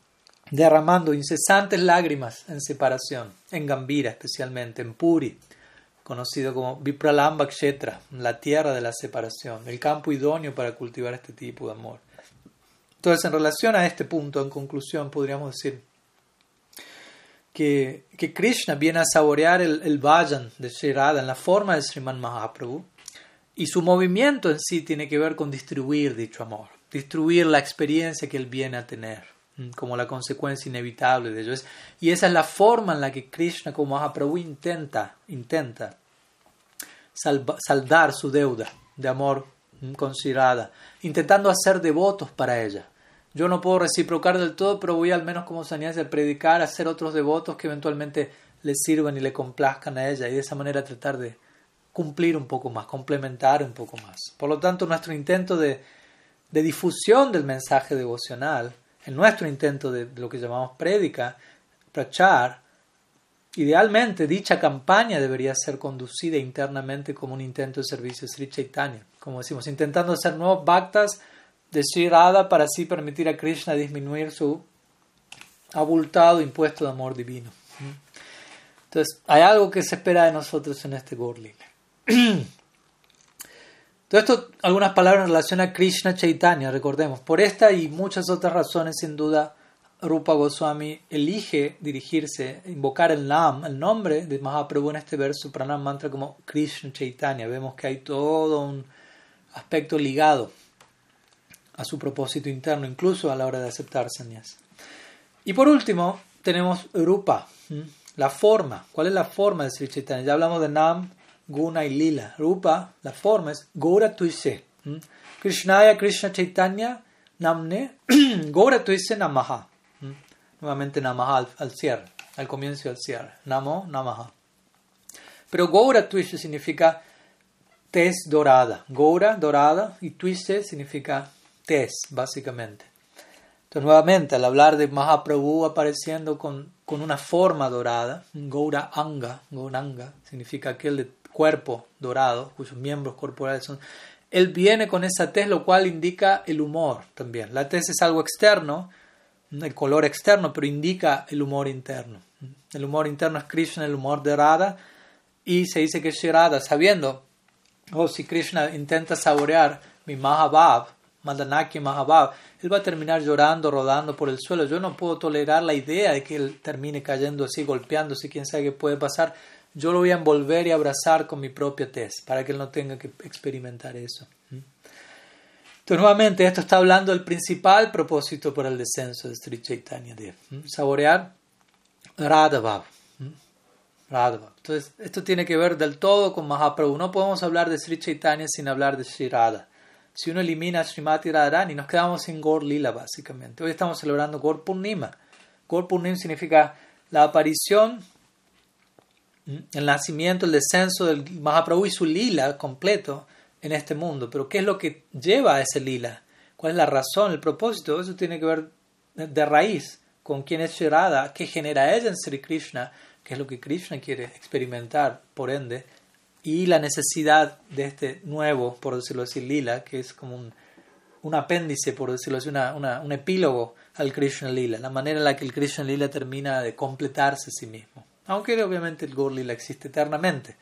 derramando incesantes lágrimas en separación, en Gambira especialmente, en Puri, conocido como Vipralamba Kshetra, la tierra de la separación, el campo idóneo para cultivar este tipo de amor. Entonces, en relación a este punto, en conclusión, podríamos decir que, que Krishna viene a saborear el, el vayan de Sri en la forma de Sriman Mahaprabhu Y su movimiento en sí tiene que ver con distribuir dicho amor, distribuir la experiencia que él viene a tener como la consecuencia inevitable de ello. y esa es la forma en la que Krishna como Mahaprabhu intenta, intenta saldar su deuda de amor considerada, intentando hacer devotos para ella. Yo no puedo reciprocar del todo, pero voy al menos como sannyasi a predicar, a hacer otros devotos que eventualmente le sirvan y le complazcan a ella y de esa manera tratar de cumplir un poco más, complementar un poco más. Por lo tanto, nuestro intento de, de difusión del mensaje devocional, en nuestro intento de, lo que llamamos prédica, prachar, idealmente dicha campaña debería ser conducida internamente como un intento de servicio Sri Chaitanya, como decimos, intentando hacer nuevos bhaktas de Sri Radha para así permitir a Krishna disminuir su abultado impuesto de amor divino. Entonces, hay algo que se espera de nosotros en este Gorlila. Todo esto, algunas palabras en relación a Krishna Chaitanya, recordemos. Por esta y muchas otras razones, sin duda, Rupa Goswami elige dirigirse, invocar el Nam, el nombre de Mahaprabhu en este verso, Pranam Mantra, como Krishna Chaitanya. Vemos que hay todo un aspecto ligado a su propósito interno, incluso a la hora de aceptar sannyas. Y por último, tenemos Rupa, la forma. ¿Cuál es la forma de Sri Chaitanya? Ya hablamos de Nam, Guna y Lila. Rupa, la forma es Gora Tuise. Krishnaya Krishna Chaitanya Namne Gora Tuise Namaha. Nuevamente Namaha al, cierre, al comienzo y al cierre. Namo Namaha. Pero Gora Tuise significa tez dorada. Gora, dorada, y Tuise significa tez, básicamente. Entonces, nuevamente, al hablar de Mahaprabhu apareciendo con, con una forma dorada, Gaura Anga, Gauranga, significa aquel de cuerpo dorado, cuyos miembros corporales son... Él viene con esa tez, lo cual indica el humor también. La tez es algo externo, el color externo, pero indica el humor interno. El humor interno es Krishna, el humor de Radha, y se dice que Shri Radha, sabiendo, oh, si Krishna intenta saborear mi Mahabhav, Madanaki Mahabhav, él va a terminar llorando, rodando por el suelo. Yo no puedo tolerar la idea de que él termine cayendo así, golpeándose, quién sabe qué puede pasar yo lo voy a envolver y abrazar con mi propia tez para que él no tenga que experimentar eso. Entonces, nuevamente, esto está hablando del principal propósito para el descenso de Sri Chaitanya Dev, saborear Radha Entonces, esto tiene que ver del todo con Mahaprabhu. No podemos hablar de Sri Chaitanya sin hablar de Sri Radha. Si uno elimina a Srimati Radharani, nos quedamos sin Gaur Lila, básicamente. Hoy estamos celebrando Gaur Purnima. Gaur Purnima significa la aparición el nacimiento, el descenso del Mahaprabhu y su lila completo en este mundo. Pero ¿qué es lo que lleva a ese lila? ¿Cuál es la razón, el propósito? Eso tiene que ver de raíz con quién es Shirada, qué genera ella en Sri Krishna, qué es lo que Krishna quiere experimentar, por ende, y la necesidad de este nuevo, por decirlo así, lila, que es como un, un apéndice, por decirlo así, una, un epílogo al Krishna lila, la manera en la que el Krishna lila termina de completarse a sí mismo. Aunque obviamente el Gorlila existe eternamente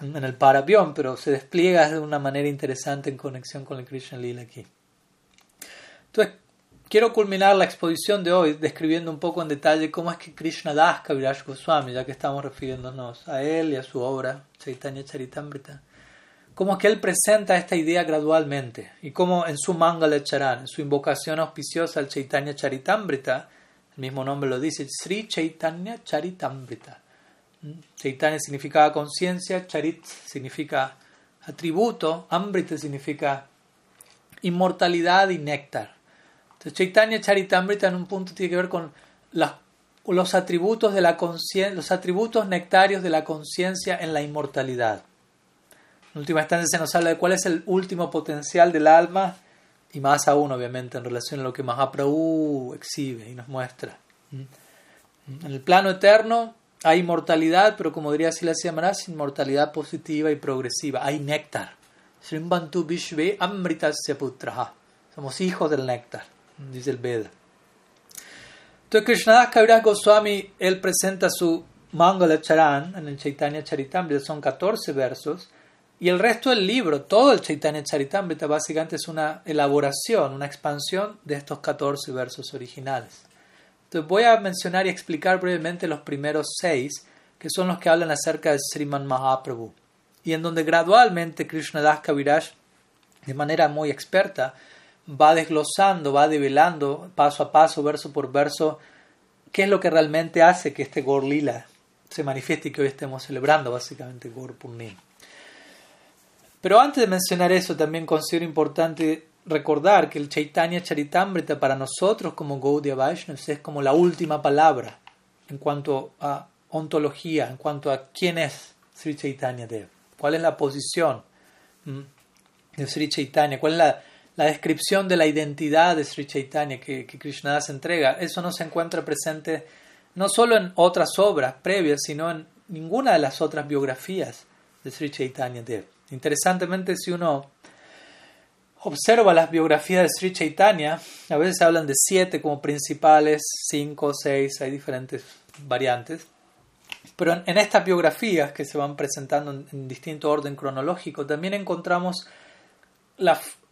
en el Parabión, pero se despliega de una manera interesante en conexión con el Krishna Lila aquí. Entonces, quiero culminar la exposición de hoy describiendo un poco en detalle cómo es que Krishna Das Kaviraj Goswami, ya que estamos refiriéndonos a él y a su obra, Chaitanya Charitamrita, cómo es que él presenta esta idea gradualmente y cómo en su Mangala Charan, en su invocación auspiciosa al Chaitanya Charitamrita, el mismo nombre lo dice, Sri Chaitanya Charitamrita. ¿Mm? Chaitanya significa conciencia, Charit significa atributo, Amrita significa inmortalidad y néctar. Entonces, Chaitanya Charitamrita en un punto tiene que ver con los atributos de la los atributos nectarios de la conciencia en la inmortalidad. En última instancia se nos habla de cuál es el último potencial del alma y más aún obviamente en relación a lo que Mahaprabhu exhibe y nos muestra. En el plano eterno hay inmortalidad, pero como diría Silasya Maharaj, inmortalidad positiva y progresiva. Hay néctar. Srimbantu. Somos hijos del néctar, dice el Veda. Entonces Krishnadas Kaviraj Goswami, él presenta su Mangala Charan en el Chaitanya Charitamrita, son 14 versos, y el resto del libro, todo el Chaitanya Charitamrita, básicamente es una elaboración, una expansión de estos 14 versos originales. Entonces voy a mencionar y explicar brevemente los primeros seis, que son los que hablan acerca de Sriman Mahaprabhu y en donde gradualmente Krishna Das Kaviraj, de manera muy experta, va desglosando, va develando paso a paso, verso por verso, qué es lo que realmente hace que este Gorlila se manifieste y que hoy estemos celebrando básicamente Gor Purnim. Pero antes de mencionar eso, también considero importante recordar que el Chaitanya Charitamrita para nosotros como Gaudiya Vaishnavas es como la última palabra en cuanto a ontología, en cuanto a quién es Sri Chaitanya Dev, cuál es la posición de Sri Chaitanya, cuál es la, descripción de la identidad de Sri Chaitanya que, que Krishna se entrega. Eso no se encuentra presente no solo en otras obras previas, sino en ninguna de las otras biografías de Sri Chaitanya Dev. Interesantemente, si uno observa las biografías de Sri Chaitanya, a veces hablan de siete como principales, cinco, seis, hay diferentes variantes. Pero en, estas biografías que se van presentando en, distinto orden cronológico, también encontramos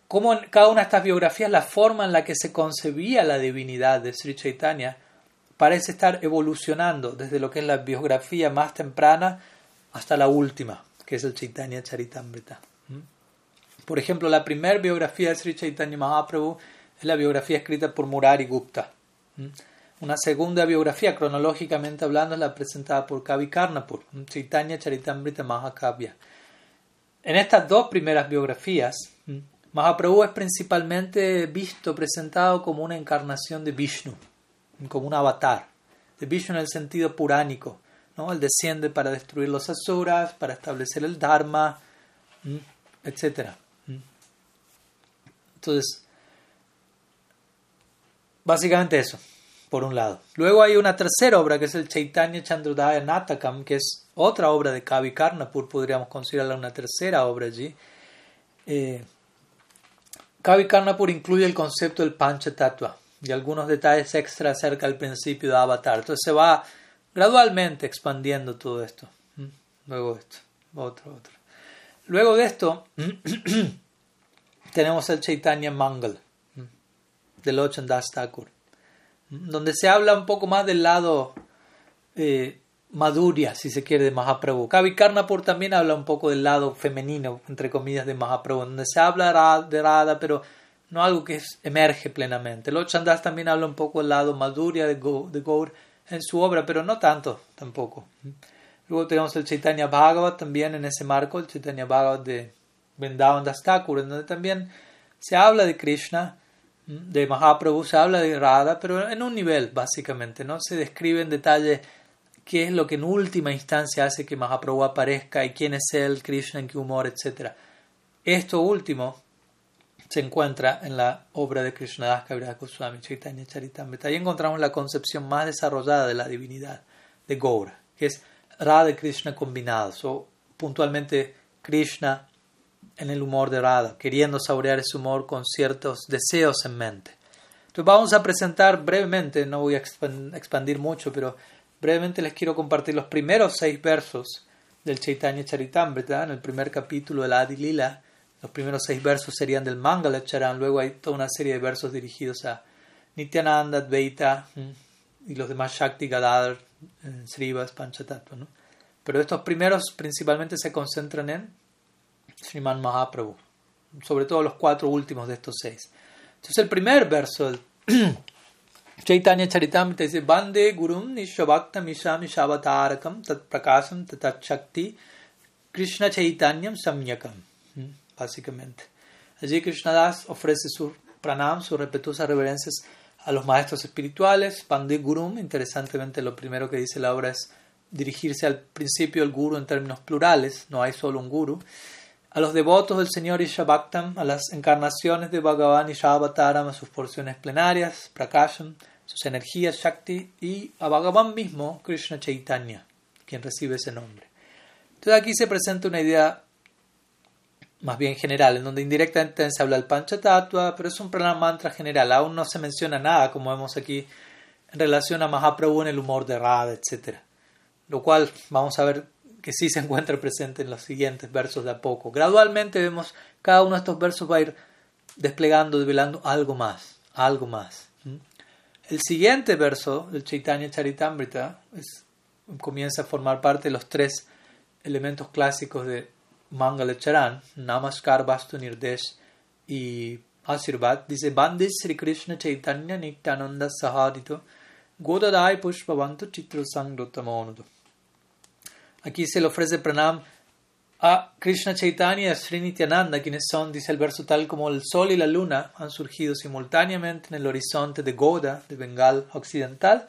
cómo en cada una de estas biografías la forma en la que se concebía la divinidad de Sri Chaitanya parece estar evolucionando desde lo que es la biografía más temprana hasta la última que es el Chaitanya Charitamrita. Por ejemplo, la primera biografía de Sri Chaitanya Mahaprabhu es la biografía escrita por Murari Gupta. Una segunda biografía, cronológicamente hablando, es la presentada por Kavi Karnapur, Chaitanya Charitamrita Mahakavya. En estas dos primeras biografías, Mahaprabhu es principalmente visto, presentado como una encarnación de Vishnu, como un avatar, de Vishnu en el sentido puránico, ¿no? Él desciende para destruir los asuras, para establecer el dharma, etc. Entonces, básicamente eso, por un lado. Luego hay una tercera obra que es el Chaitanya Chandrodaya Natakam, que es otra obra de Kavi Karnapur, podríamos considerarla una tercera obra allí. Eh, Kavi Karnapur incluye el concepto del Pancha Tattva y algunos detalles extra acerca del principio de Avatar. Entonces se va gradualmente expandiendo todo esto. Luego esto, otro, otro. Luego de esto, tenemos el Chaitanya Mangal del Lochandas Thakur, ¿Mm? donde se habla un poco más del lado eh, maduria, si se quiere, de Mahaprabhu. Kavi Karnapur también habla un poco del lado femenino, entre comillas, de Mahaprabhu, donde se habla de Radha, pero no algo que emerge plenamente. Lochandas también habla un poco del lado maduria de, de Gaur, en su obra, pero no tanto tampoco. Luego tenemos el Chaitanya Bhagavat también en ese marco, el Chaitanya Bhagavat de Vrindavan Das Thakur, en donde también se habla de Krishna, de Mahaprabhu, se habla de Radha, pero en un nivel básicamente, ¿no? Se describe en detalle qué es lo que en última instancia hace que Mahaprabhu aparezca y quién es él, Krishna, en qué humor, etc. Esto último se encuentra en la obra de Krishnadas Kaviraj Goswami, Chaitanya Charitamrita. Ahí encontramos la concepción más desarrollada de la divinidad de Gaura, que es Radha Krishna combinados, o puntualmente Krishna en el humor de Radha, queriendo saborear ese humor con ciertos deseos en mente. Entonces vamos a presentar brevemente, no voy a expandir mucho, pero brevemente les quiero compartir los primeros seis versos del Chaitanya Charitamrita, en el primer capítulo de la Adi Lila, los primeros seis versos serían del Mangalacharan, luego hay toda una serie de versos dirigidos a Nityananda, Advaita y los demás Shakti, Gadadhar, eh, Srivas, Panchatattva. ¿no? Pero estos primeros principalmente se concentran en Sriman Mahaprabhu, sobre todo los cuatro últimos de estos seis. Entonces el primer verso Chaitanya Charitamrita dice Bande Gurum Nishabhakta Misham Nishabhatarakam Tat Prakasam Tat Shakti Krishna Chaitanyam Samyakam básicamente. Allí Krishnadas ofrece su pranam, sus respetuosas reverencias a los maestros espirituales, Pandit Gurum, interesantemente lo primero que dice la obra es dirigirse al principio del guru en términos plurales, no hay solo un guru, a los devotos del Señor Ishabhaktam, a las encarnaciones de Bhagavan Ishabhataram, a sus porciones plenarias, Prakasham, sus energías Shakti, y a Bhagavan mismo, Krishna Chaitanya, quien recibe ese nombre. Entonces aquí se presenta una idea más bien general, en donde indirectamente se habla del Panchatattva, pero es un pranam mantra general, aún no se menciona nada, como vemos aquí, en relación a Mahaprabhu en el humor de Radha, etc. Lo cual vamos a ver que sí se encuentra presente en los siguientes versos de a poco. Gradualmente vemos cada uno de estos versos va a ir desplegando, develando algo más, algo más. El siguiente verso del Chaitanya Charitamrita comienza a formar parte de los tres elementos clásicos de Mangalacharan, Namaskar Vastu Nirdesh y Asirvad, dice Bandi Sri Krishna Chaitanya Nityananda Sahadito Godadai Pushpavantu Chitro Sangdotamonudo. Aquí se le ofrece pranam a Krishna Chaitanya y a Sri quienes son, dice el verso, tal como el sol y la luna han surgido simultáneamente en el horizonte de Goda, de Bengal occidental,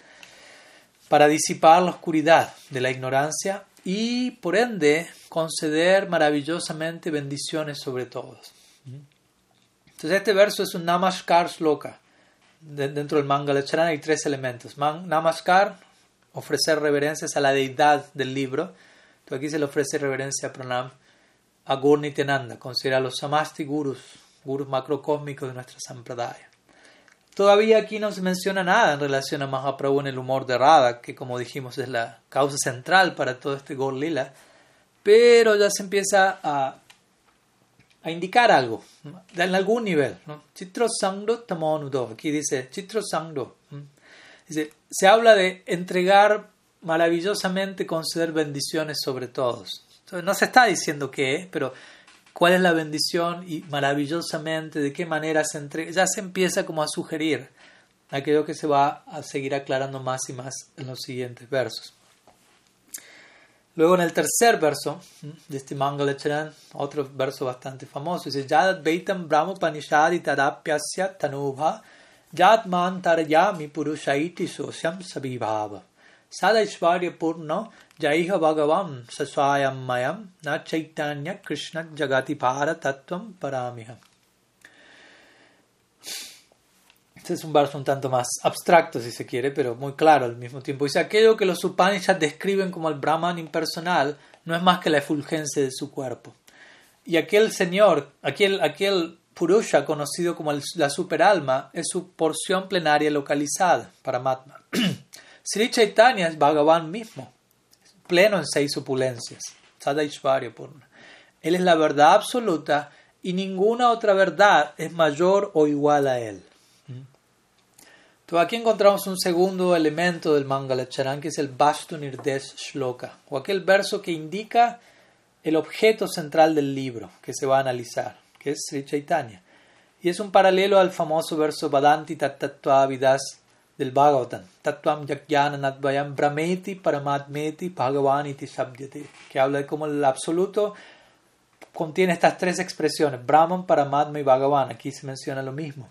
para disipar la oscuridad de la ignorancia y, por ende, conceder maravillosamente bendiciones sobre todos. Entonces, este verso es un Namaskar Sloka. Dentro del Mangalacharana hay tres elementos. Namaskar, ofrecer reverencias a la deidad del libro. Aquí se le ofrece reverencia a Pranam a Gurnityananda, considera los Samasti Gurus, gurus macrocósmicos de nuestra Sampradaya. Todavía aquí no se menciona nada en relación a Mahaprabhu en el humor de Radha, que como dijimos es la causa central para todo este Gol Lila, pero ya se empieza a, a indicar algo, en algún nivel. Chitro Sangdo Tamonudo, aquí dice Chitro Sangdo. Dice, se habla de entregar maravillosamente, conceder bendiciones sobre todos. No se está diciendo qué, pero cuál es la bendición y maravillosamente de qué manera se entrega, ya se empieza como a sugerir. Aquello que se va a seguir aclarando más y más en los siguientes versos. Luego en el tercer verso de este Mangalacharan, otro verso bastante famoso, dice Yad Veitam Brahmopanishadi Tadapyasya Tanubha Yatman Tarayami Purushaiti Sosyam Sabibhava Jaiha Bhagavam Saswayam Mayam Na Chaitanya Krishna Jagati Para Tattvam Paramiha. Este es un verso un tanto más abstracto, si se quiere, pero muy claro al mismo tiempo. Dice, aquello que los Upanishads describen como el Brahman impersonal no es más que la efulgencia de su cuerpo. Y aquel señor, aquel, aquel Purusha conocido como la superalma, es su porción plenaria localizada, para Matma. Sri Chaitanya es Bhagavan mismo, pleno en seis opulencias. Él es la verdad absoluta y ninguna otra verdad es mayor o igual a él. Entonces aquí encontramos un segundo elemento del Mangalacharan que es el Vastu Shloka, o aquel verso que indica el objeto central del libro que se va a analizar, que es Sri Chaitanya. Y es un paralelo al famoso verso Vadanti Tattva Vidas del Bhagavatam. Tattvam Nadvayam Brahmeti Paramatmeti Bhagavaniti Shabdyate. Que habla de cómo el absoluto contiene estas tres expresiones: Brahman, Paramatma y Bhagavan. Aquí se menciona lo mismo.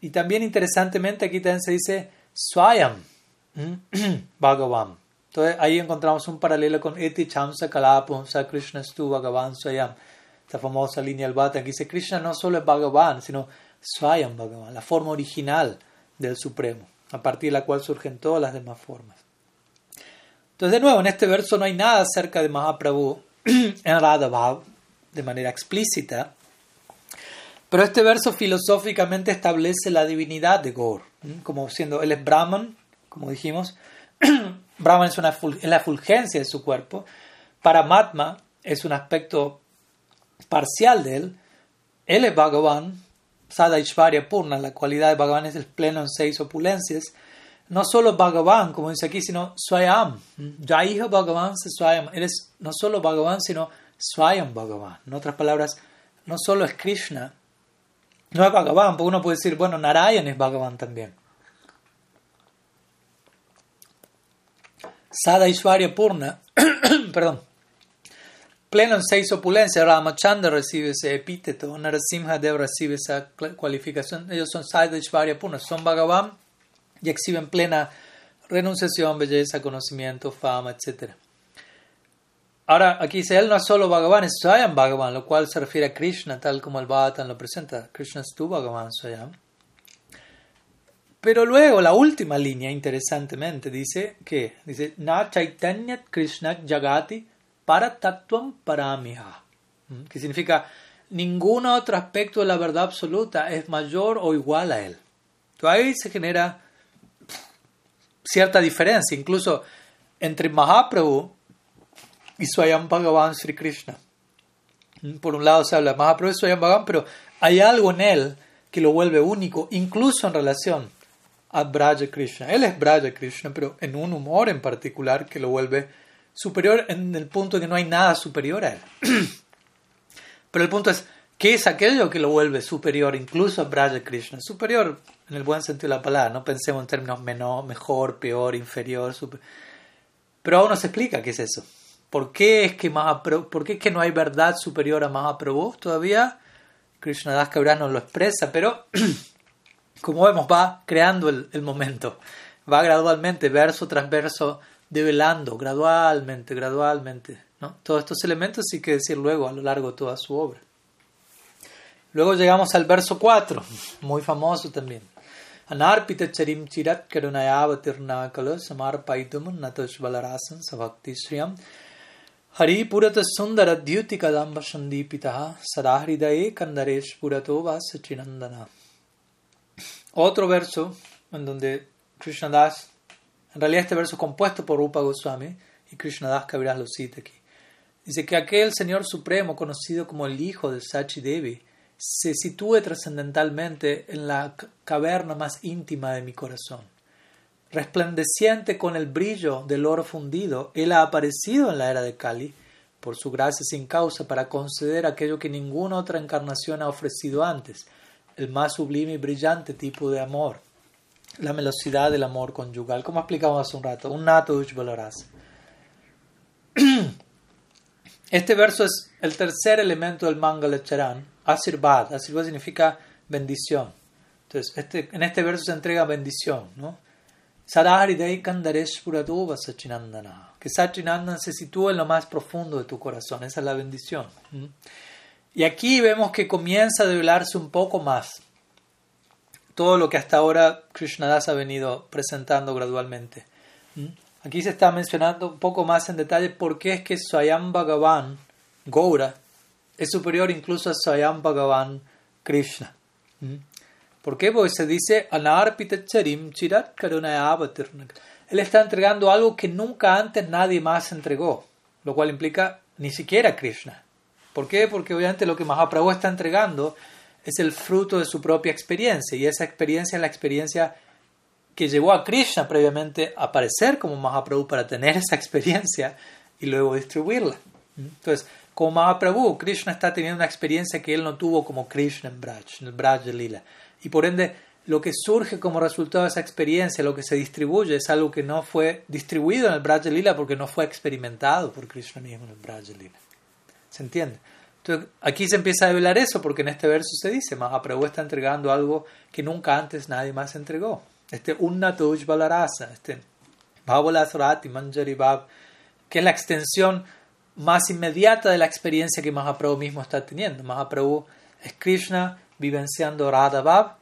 Y también interesantemente aquí también se dice Swayam Bhagavan. Entonces ahí encontramos un paralelo con Eti Chamsa Kalapunsa Krishna Stu Bhagavan Swayam. Esta famosa línea del Bhata que dice Krishna no solo es Bhagavan, sino Swayam Bhagavan, la forma original del Supremo, a partir de la cual surgen todas las demás formas. Entonces, de nuevo, en este verso no hay nada acerca de Mahaprabhu en Radha de manera explícita, pero este verso filosóficamente establece la divinidad de Gaur, como siendo, él es Brahman, como dijimos, Brahman es, una, es la fulgencia de su cuerpo, Paramatma es un aspecto parcial de él, él es Bhagavan, Sada Ishvarya Purna, la cualidad de Bhagavan es el pleno en seis opulencias. No solo Bhagavan, como dice aquí, sino Swayam. Jaiha Bhagavan se Swayam. Él es no solo Bhagavan, sino Swayam Bhagavan. En otras palabras, no solo es Krishna, no es Bhagavan, porque uno puede decir, bueno, Narayan es Bhagavan también. Sada Ishvarya Purna, perdón, pleno en seis opulencias, Ramachandra recibe ese epíteto, Narasimha Dev recibe esa cualificación. Ellos son Saideshvarya Purna, son Bhagavan y exhiben plena renunciación, belleza, conocimiento, fama, etc. Ahora, aquí dice, él no es solo Bhagavan, es Swayam Bhagavan, lo cual se refiere a Krishna, tal como el Bhattan lo presenta. Krishna es tu Bhagavan Swayam. Pero luego, la última línea, interesantemente, dice que, dice, Na Chaitanya Krishna Jagati para tatuam paramiha, que significa ningún otro aspecto de la verdad absoluta es mayor o igual a él. Entonces ahí se genera cierta diferencia, incluso entre Mahaprabhu y Swayam Bhagavan Sri Krishna. Por un lado se habla de Mahaprabhu y Swayam Bhagavan, pero hay algo en él que lo vuelve único, incluso en relación a Braja Krishna. Él es Braja Krishna, pero en un humor en particular que lo vuelve superior en el punto que no hay nada superior a él. Pero el punto es, ¿qué es aquello que lo vuelve superior incluso a Braja Krishna? Superior en el buen sentido de la palabra, no pensemos en términos menor, mejor, peor, inferior. Pero aún no se explica qué es eso. ¿Por qué es que, ¿por qué es que no hay verdad superior a Mahaprabhu todavía? Krishna Das Kaviraj nos lo expresa, pero como vemos va creando el, el momento, va gradualmente, verso tras verso, develando, gradualmente, gradualmente. ¿no? Todos estos elementos sí que decir luego a lo largo de toda su obra. Luego llegamos al verso 4, muy famoso también. Anarpita charim chirat karunayavatirnakala samarpaitum natashvalarasan savakti shriyam Hari purata sundara dyuti kadamba sandipita sadahridaye kandaresh purato vasachinandana. Otro verso en donde Krishna Das, en realidad este verso es compuesto por Rupa Goswami y Krishna Das Kaviraj lo cita aquí. Dice que aquel Señor Supremo conocido como el Hijo de Sachi Devi se sitúe trascendentalmente en la caverna más íntima de mi corazón. Resplandeciente con el brillo del oro fundido, Él ha aparecido en la era de Kali, por su gracia sin causa, para conceder aquello que ninguna otra encarnación ha ofrecido antes, el más sublime y brillante tipo de amor, la velocidad del amor conyugal, como explicamos hace un rato, un nato valoras. Este verso es el tercer elemento del Mangala Charan, Asirvad. Asirvad significa bendición. Entonces, este, en este verso se entrega bendición, ¿no? Sachinandana. Que Sachinandana se sitúa en lo más profundo de tu corazón. Esa es la bendición. Y aquí vemos que comienza a develarse un poco más todo lo que hasta ahora Krishnadas ha venido presentando gradualmente. Aquí se está mencionando un poco más en detalle por qué es que Swayam Bhagavan, Gaura, es superior incluso a Swayam Bhagavan Krishna. ¿Mm? ¿Por qué? Porque se dice Chirat Él está entregando algo que nunca antes nadie más entregó, lo cual implica ni siquiera Krishna. ¿Por qué? Porque obviamente lo que Mahaprabhu está entregando es el fruto de su propia experiencia y esa experiencia es la experiencia que llevó a Krishna previamente a aparecer como Mahaprabhu para tener esa experiencia y luego distribuirla. Entonces, como Mahaprabhu, Krishna está teniendo una experiencia que él no tuvo como Krishna en Braj, en el Braj Lila. Y por ende, lo que surge como resultado de esa experiencia, lo que se distribuye, es algo que no fue distribuido en el Braj Lila porque no fue experimentado por Krishna mismo en el Braj Lila. ¿Se entiende? Entonces, aquí se empieza a revelar eso porque en este verso se dice, Mahaprabhu está entregando algo que nunca antes nadie más entregó este Unnatuj Balarasa, este Bhavalasrati Manjari Bhav, que es la extensión más inmediata de la experiencia que Mahaprabhu mismo está teniendo. Mahaprabhu es Krishna vivenciando Radha Bhav,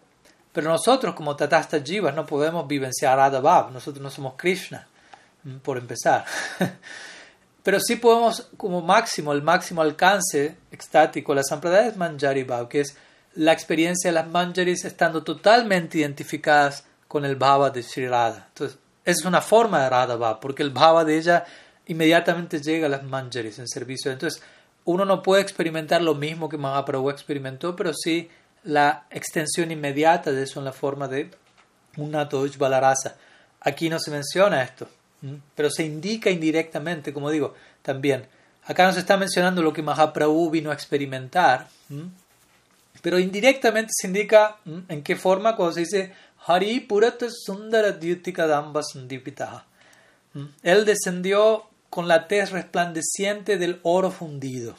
pero nosotros como Tatasta Jivas no podemos vivenciar Radha Bhav, nosotros no somos Krishna, por empezar. pero sí podemos, como máximo, el máximo alcance extático, la Sampradaya es Manjari Bhav, que es la experiencia de las Manjaris estando totalmente identificadas con el bhava de Sri Radha. Entonces, es una forma de Radha Bhava, porque el bhava de ella inmediatamente llega a las manjaris en servicio. Entonces, uno no puede experimentar lo mismo que Mahaprabhu experimentó, pero sí la extensión inmediata de eso en la forma de una Tosh Balarasa. Aquí no se menciona esto, pero se indica indirectamente, como digo, también. Acá no se está mencionando lo que Mahaprabhu vino a experimentar, pero indirectamente se indica en qué forma cuando se dice Hari Purat Sundara Damba. Él descendió con la tez resplandeciente del oro fundido.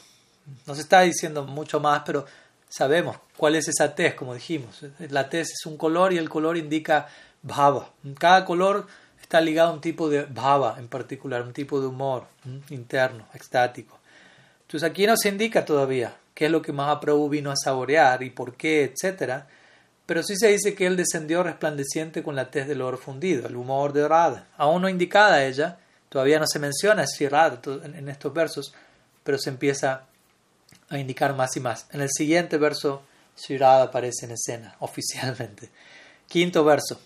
Nos está diciendo mucho más, pero sabemos cuál es esa tez, como dijimos. La tez es un color y el color indica bhava. Cada color está ligado a un tipo de bhava en particular, un tipo de humor interno, extático. Entonces aquí no se indica todavía qué es lo que Mahaprabhu vino a saborear y por qué, etcétera pero sí se dice que él descendió resplandeciente con la tez del oro fundido, el humor de Radha. Aún no indicada ella, todavía no se menciona si en estos versos, pero se empieza a indicar más y más. En el siguiente verso, Sri Radha aparece en escena oficialmente. Quinto verso.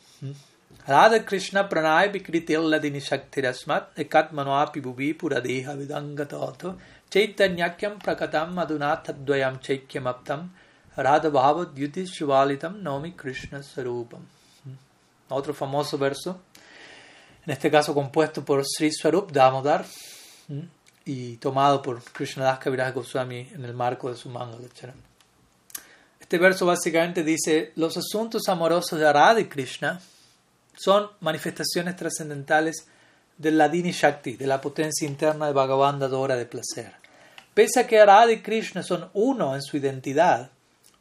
Radha Krishna pranay vikritil ladini shaktirasmat ekat manoapi bubi puradeha vidangatoto chaitanyakyam prakatam adunatadvayam chaikyam aptam Radha Bhava Dyuti Shivalitam Nomi Krishna Sarupam. Otro famoso verso, en este caso compuesto por Sri Swarup Damodar. y tomado por Krishnadas Kaviraj Goswami en el marco de su Mangalacharan. Este verso básicamente dice, los asuntos amorosos de Arada y Krishna son manifestaciones trascendentales del Ladini Shakti, de la potencia interna de Bhagavan Dora de placer. Pese a que Arada y Krishna son uno en su identidad,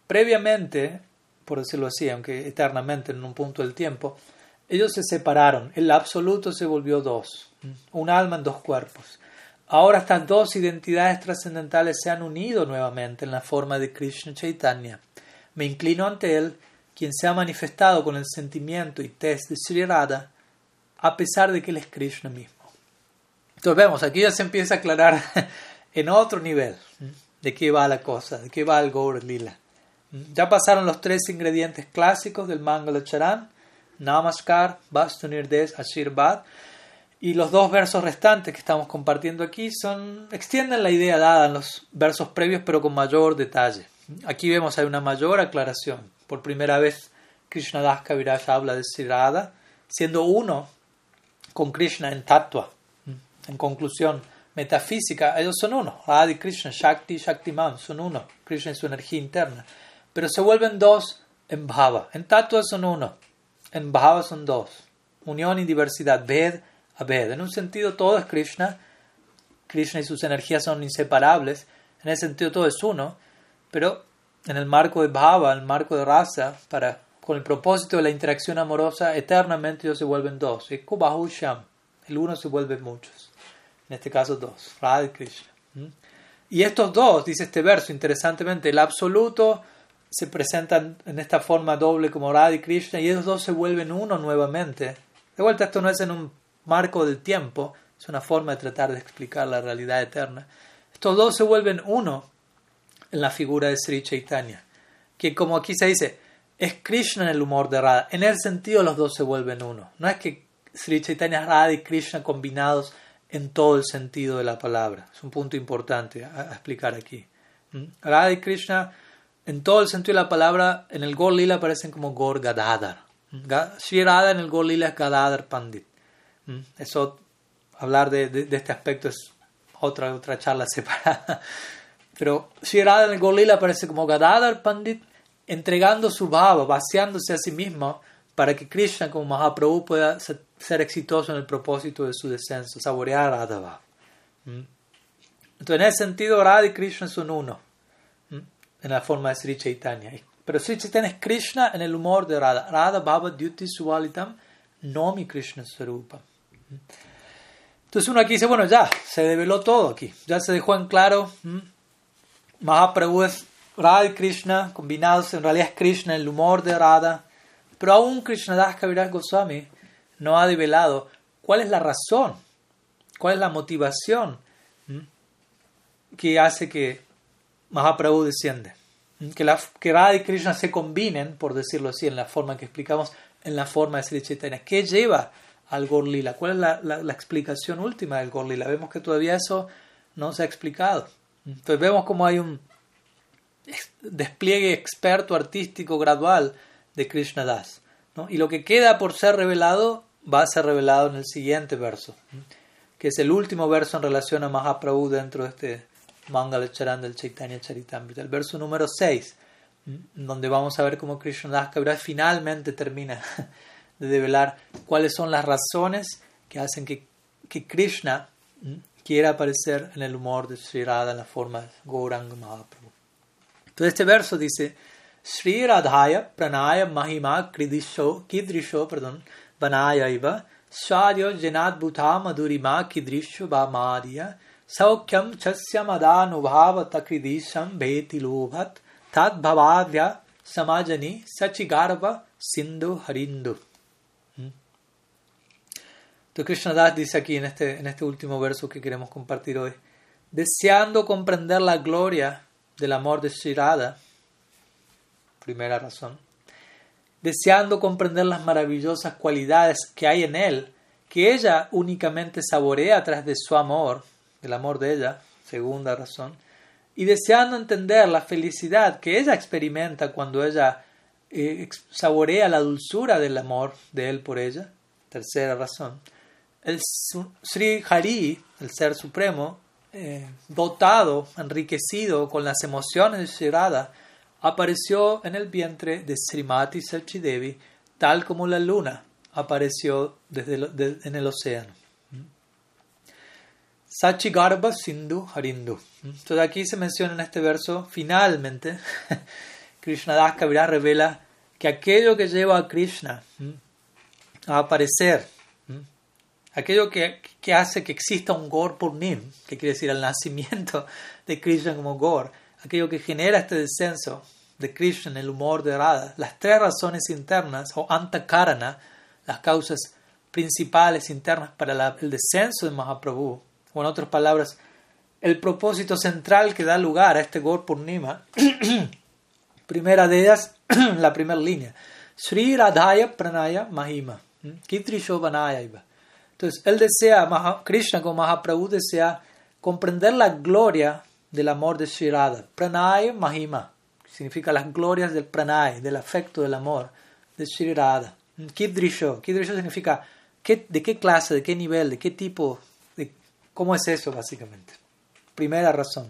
previamente, por decirlo así, aunque eternamente en un punto del tiempo, ellos se separaron, el absoluto se volvió dos, un alma en dos cuerpos. Ahora estas dos identidades trascendentales se han unido nuevamente en la forma de Krishna Chaitanya. Me inclino ante él, quien se ha manifestado con el sentimiento y test de Sri Radha, a pesar de que él es Krishna mismo. Entonces vemos, aquí ya se empieza a aclarar en otro nivel de qué va la cosa, de qué va el Gaur Lila. Ya pasaron los tres ingredientes clásicos del Mangala Charan, Namaskar, Bastunirdes, Ashirvad, y los dos versos restantes que estamos compartiendo aquí son, extienden la idea dada en los versos previos, pero con mayor detalle. Aquí vemos hay una mayor aclaración. Por primera vez, Krishna Das Kaviraj habla de Sirada, siendo uno con Krishna en tatua. En conclusión, metafísica, ellos son uno. Adi Krishna, Shakti, Shaktiman, son uno. Krishna es su energía interna. Pero se vuelven dos en Bhava. En tatua son uno. En Bhava son dos. Unión y diversidad. Ved en un sentido todo es Krishna, Krishna y sus energías son inseparables, en ese sentido todo es uno, pero en el marco de Bhava, en el marco de Rasa, para, con el propósito de la interacción amorosa, eternamente ellos se vuelven dos. Kubahusham, el uno se vuelve muchos, en este caso dos, Radha y Krishna. Y estos dos, dice este verso, interesantemente, el absoluto se presentan en esta forma doble como Radha y Krishna, y esos dos se vuelven uno nuevamente. De vuelta, esto no es en un marco del tiempo, es una forma de tratar de explicar la realidad eterna. Estos dos se vuelven uno en la figura de Sri Chaitanya, que como aquí se dice, es Krishna en el humor de Radha. En el sentido los dos se vuelven uno. No es que Sri Chaitanya Radha y Krishna combinados en todo el sentido de la palabra. Es un punto importante a, explicar aquí. ¿Mm? Radha y Krishna en todo el sentido de la palabra, en el Gor Lila aparecen como Gor Gadadhar. ¿Mm? Sri Radha en el Gor Lila es Gadadhar Pandit. Mm, eso, hablar de, de, este aspecto es otra, otra charla separada. Pero Sri Radha Golila aparece como Gadadhar Pandit entregando su bhava, vaciándose a sí mismo para que Krishna como Mahaprabhu pueda ser, exitoso en el propósito de su descenso, saborear Radha mm. Entonces, en ese sentido, Radha y Krishna son uno, mm, en la forma de Sri Chaitanya. Pero Sri Chaitanya es Krishna en el humor de Radha. Radha Bhava Dyuti Suvalitam Nomi Krishna Sarupa. Entonces uno aquí dice, bueno, ya, se develó todo aquí, ya se dejó en claro. Mahaprabhu es Radha y Krishna combinados, en realidad es Krishna, el humor de Radha. Pero aún Das Kaviraj Goswami no ha develado cuál es la razón, cuál es la motivación que hace que Mahaprabhu desciende. Que, la, que Radha y Krishna se combinen, por decirlo así, en la forma que explicamos, en la forma de Sri Chaitanya. ¿Qué lleva al Gorlila? ¿Cuál es la, la, explicación última del Gorlila? Vemos que todavía eso no se ha explicado. Entonces vemos como hay un despliegue experto artístico gradual de Krishna Das. ¿no? Y lo que queda por ser revelado va a ser revelado en el siguiente verso, que es el último verso en relación a Mahaprabhu dentro de este Mangala Charan del Chaitanya Charitamrita, el verso número 6, donde vamos a ver cómo Krishna Das finalmente termina de develar cuáles son las razones que hacen que, que Krishna quiera aparecer en el humor de Sri Radha en la forma de Gauranga Mahaprabhu. Entonces este verso dice, Sri Radhaya pranaya mahima Kridisho, kidrisho perdón, banaya iva, Shadyo jenad bhuta madurima kidrisho bhamadya, saukyam chasyam adanubhava takridisham bheti lobhat, tad bhavadya samajani sachigarva sindhu harindu. Krishna Das dice aquí en este, en este último verso que queremos compartir hoy, deseando comprender la gloria del amor de Shirada, primera razón, deseando comprender las maravillosas cualidades que hay en él, que ella únicamente saborea a través de su amor, del amor de ella, segunda razón, y deseando entender la felicidad que ella experimenta cuando ella eh, saborea la dulzura del amor de él por ella, tercera razón, el Sri Hari, el Ser Supremo, eh, dotado, enriquecido con las emociones de Shirada, apareció en el vientre de Srimati Sachidevi, tal como la luna apareció desde en el océano. Sachigarbha Sindhu Harindu. Entonces aquí se menciona en este verso, finalmente, Krishnadas Kaviraj revela que aquello que lleva a Krishna a aparecer, aquello que, hace que exista un Gor Purnim, que quiere decir el nacimiento de Krishna como Gor, aquello que genera este descenso de Krishna en el humor de Radha, las tres razones internas o antakarana, las causas principales internas para el descenso de Mahaprabhu, o en otras palabras, el propósito central que da lugar a este Gaur Purnima, primera de ellas, la primera línea, Sri Radhaya Pranaya Mahima, Kitri Shobhanaya Entonces, él desea, Krishna como Mahaprabhu desea comprender la gloria del amor de Sri Radha, Pranaya Mahima, significa las glorias del Pranaya, del afecto, del amor de Sri Radha. Kidrisho, Kidrisho significa de qué clase, de qué nivel, de qué tipo ¿Cómo es eso básicamente? Primera razón.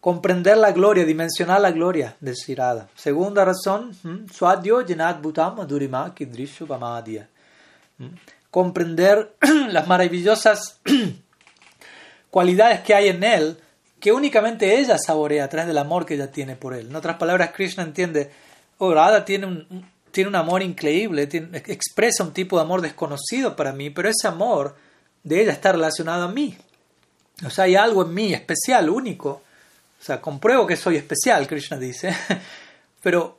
Comprender la gloria, dimensionar la gloria de Shirada. Segunda razón, Swadyo Jenat Bhutam Adurima Kidrishu Pamadya. Comprender las maravillosas cualidades que hay en él que únicamente ella saborea a través del amor que ella tiene por él. En otras palabras, Krishna entiende, oh, Radha tiene un, tiene un amor increíble, expresa un tipo de amor desconocido para mí, pero ese amor de ella está relacionado a mí. O sea, hay algo en mí especial, único. O sea, compruebo que soy especial, Krishna dice, pero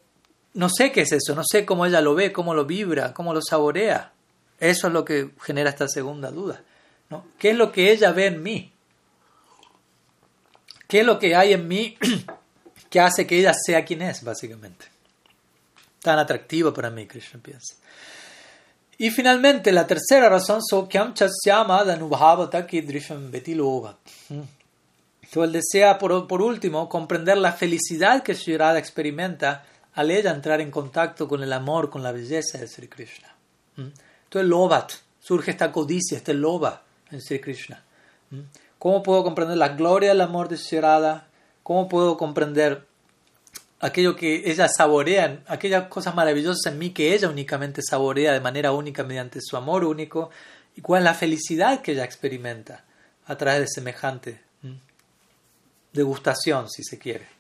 no sé qué es eso, no sé cómo ella lo ve, cómo lo vibra, cómo lo saborea. Eso es lo que genera esta segunda duda. ¿no? ¿Qué es lo que ella ve en mí? ¿Qué es lo que hay en mí que hace que ella sea quien es, básicamente? Tan atractivo para mí, Krishna piensa. Y finalmente, la tercera razón, Sokyam Chasyama Danubhavata Kidrisham Betilova. Mm. Entonces, él desea, por, por, último, comprender la felicidad que Sri Radha experimenta al ella entrar en contacto con el amor, con la belleza de Sri Krishna. Mm. Entonces, Lovat, surge esta codicia, este Loba en Sri Krishna. Mm. ¿Cómo puedo comprender la gloria del amor de Sri? ¿Cómo puedo comprender aquello que ella saborea, aquellas cosas maravillosas en mí que ella únicamente saborea de manera única mediante su amor único, y cuál es la felicidad que ella experimenta a través de semejante degustación, si se quiere.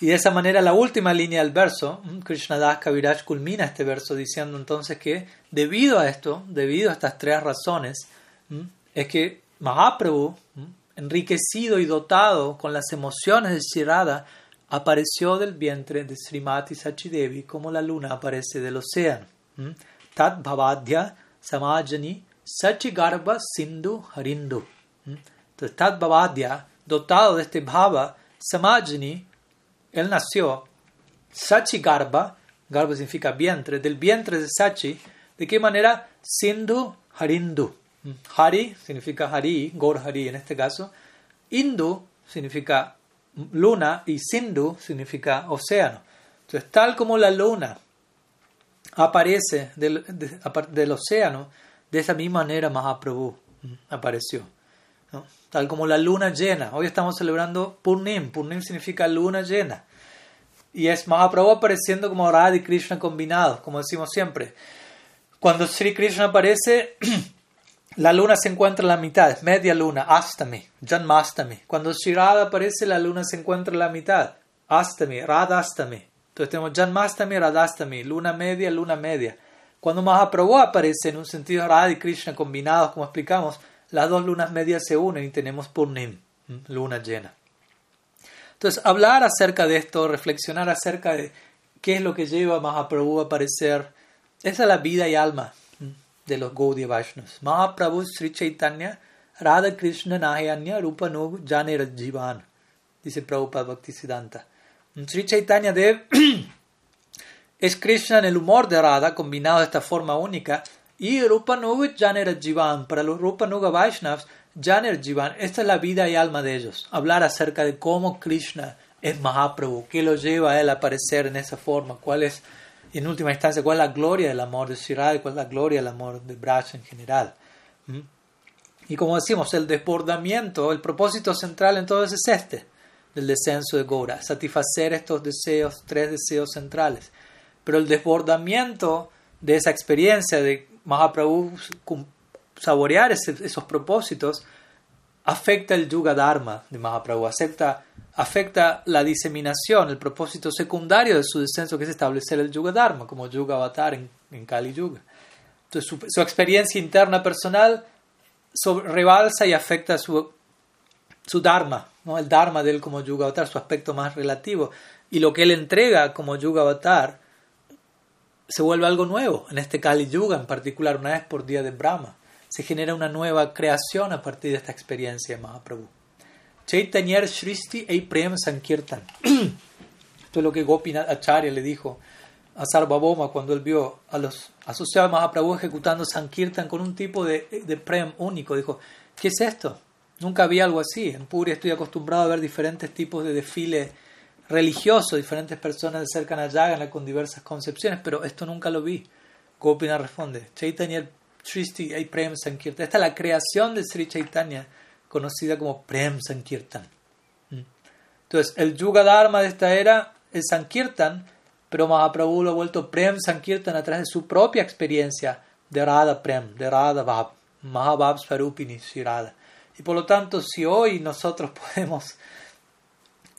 Y de esa manera, la última línea del verso, Krishnadas Kaviraj culmina este verso diciendo entonces que debido a esto, debido a estas tres razones, es que Mahaprabhu, enriquecido y dotado con las emociones de Shirada, apareció del vientre de Srimati Sachidevi como la luna aparece del océano. Tad Bhavadya Samajani Sachigarbha Sindhu Harindu. Entonces, Tad Bhavadya, dotado de este Bhava, Samajani, él nació, Sachigarbha, Garba significa vientre, del vientre de Sachi, ¿de qué manera? Sindhu Harindu. Hari significa Hari, Gor Hari en este caso. Indu significa luna y Sindhu significa océano. Entonces, tal como la luna aparece del, océano, de esa misma manera Mahaprabhu apareció. Tal como la luna llena. Hoy estamos celebrando Purnim. Purnim significa luna llena. Y es Mahaprabhu apareciendo como Radha y Krishna combinados, como decimos siempre. Cuando Sri Krishna aparece, La luna se encuentra en la mitad, media luna, Astami, Janmastami. Cuando Shirada aparece, la luna se encuentra en la mitad, Astami, Radastami. Entonces tenemos Janmastami, Radastami, luna media, luna media. Cuando Mahaprabhu aparece en un sentido Radha y Krishna combinados, como explicamos, las dos lunas medias se unen y tenemos Purnim, luna llena. Entonces, hablar acerca de esto, reflexionar acerca de qué es lo que lleva a Mahaprabhu a aparecer, esa es la vida y alma de los Gaudiya Vaishnavas. Mahaprabhu Sri Chaitanya Radha Krishna Nahayanya Rupa No Jane Jivan. Dice Prabhupada Bhaktisiddhanta. Sri Chaitanya Dev es Krishna en el humor de Radha combinado de esta forma única y Rupa Nuga Janer Jivan. Para los Rupa Nuga Vaishnavas, Janer Jivan, esta es la vida y alma de ellos. Hablar acerca de cómo Krishna es Mahaprabhu, qué lo lleva a él a aparecer en esa forma, cuál es en última instancia, ¿cuál es la gloria del amor de Shirai? ¿Cuál es la gloria del amor de Braj en general? ¿Mm? Y como decimos, el desbordamiento, el propósito central entonces es este, del descenso de Gora, satisfacer estos deseos, tres deseos centrales. Pero el desbordamiento de esa experiencia de Mahaprabhu saborear esos propósitos afecta el Yuga Dharma de Mahaprabhu, afecta, afecta la diseminación, el propósito secundario de su descenso, que es establecer el Yuga Dharma como Yuga Avatar en, en Kali Yuga. Entonces su, experiencia interna personal rebalsa y afecta su, su Dharma, ¿no? el Dharma de él como Yuga Avatar, su aspecto más relativo. Y lo que él entrega como Yuga Avatar se vuelve algo nuevo, en este Kali Yuga en particular, una vez por día de Brahma se genera una nueva creación a partir de esta experiencia de Mahaprabhu. Chaitanya Shristi e Prem Sankirtan. Esto es lo que Gopinath Acharya le dijo a Sarvabhauma cuando él vio a los asociados de Mahaprabhu ejecutando Sankirtan con un tipo de, de Prem único. Dijo, ¿qué es esto? Nunca vi algo así. En Puri estoy acostumbrado a ver diferentes tipos de desfiles religiosos, diferentes personas se acercan a Yagana con diversas concepciones, pero esto nunca lo vi. Gopinath responde, Chaitanya Sristi y Prem Sankirtan. Esta es la creación de Sri Chaitanya, conocida como Prem Sankirtan. Mm. Entonces, el Yuga Dharma de esta era es Sankirtan, pero Mahaprabhu lo ha vuelto Prem Sankirtan a través de su propia experiencia de Radha Prem, de Radha Bhav, Mahabhav Swarupini Shirada. Y por lo tanto, si hoy nosotros podemos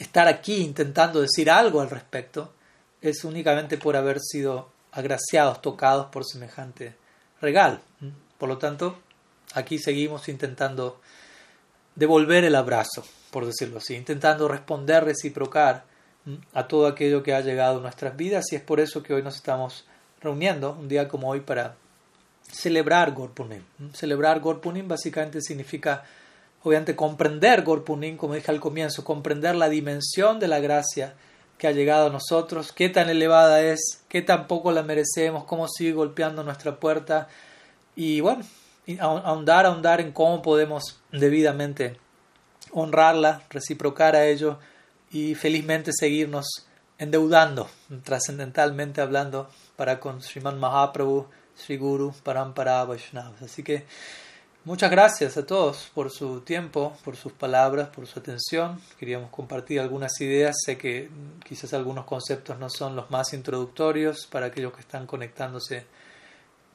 estar aquí intentando decir algo al respecto, es únicamente por haber sido agraciados, tocados por semejante regal. Por lo tanto, aquí seguimos intentando devolver el abrazo, por decirlo así, intentando responder, reciprocar a todo aquello que ha llegado a nuestras vidas y es por eso que hoy nos estamos reuniendo, un día como hoy, para celebrar Gorpunim. Celebrar Gorpunim básicamente significa, obviamente, comprender Gorpunim, como dije al comienzo, comprender la dimensión de la gracia que ha llegado a nosotros, qué tan elevada es, qué tan poco la merecemos, cómo sigue golpeando nuestra puerta y bueno, ahondar, ahondar en cómo podemos debidamente honrarla, reciprocar a ello y felizmente seguirnos endeudando, trascendentalmente hablando, para con Sriman Mahaprabhu, Sri Guru, Parampara Vaishnava. Así que Muchas gracias a todos por su tiempo, por sus palabras, por su atención. Queríamos compartir algunas ideas. Sé que quizás algunos conceptos no son los más introductorios para aquellos que están conectándose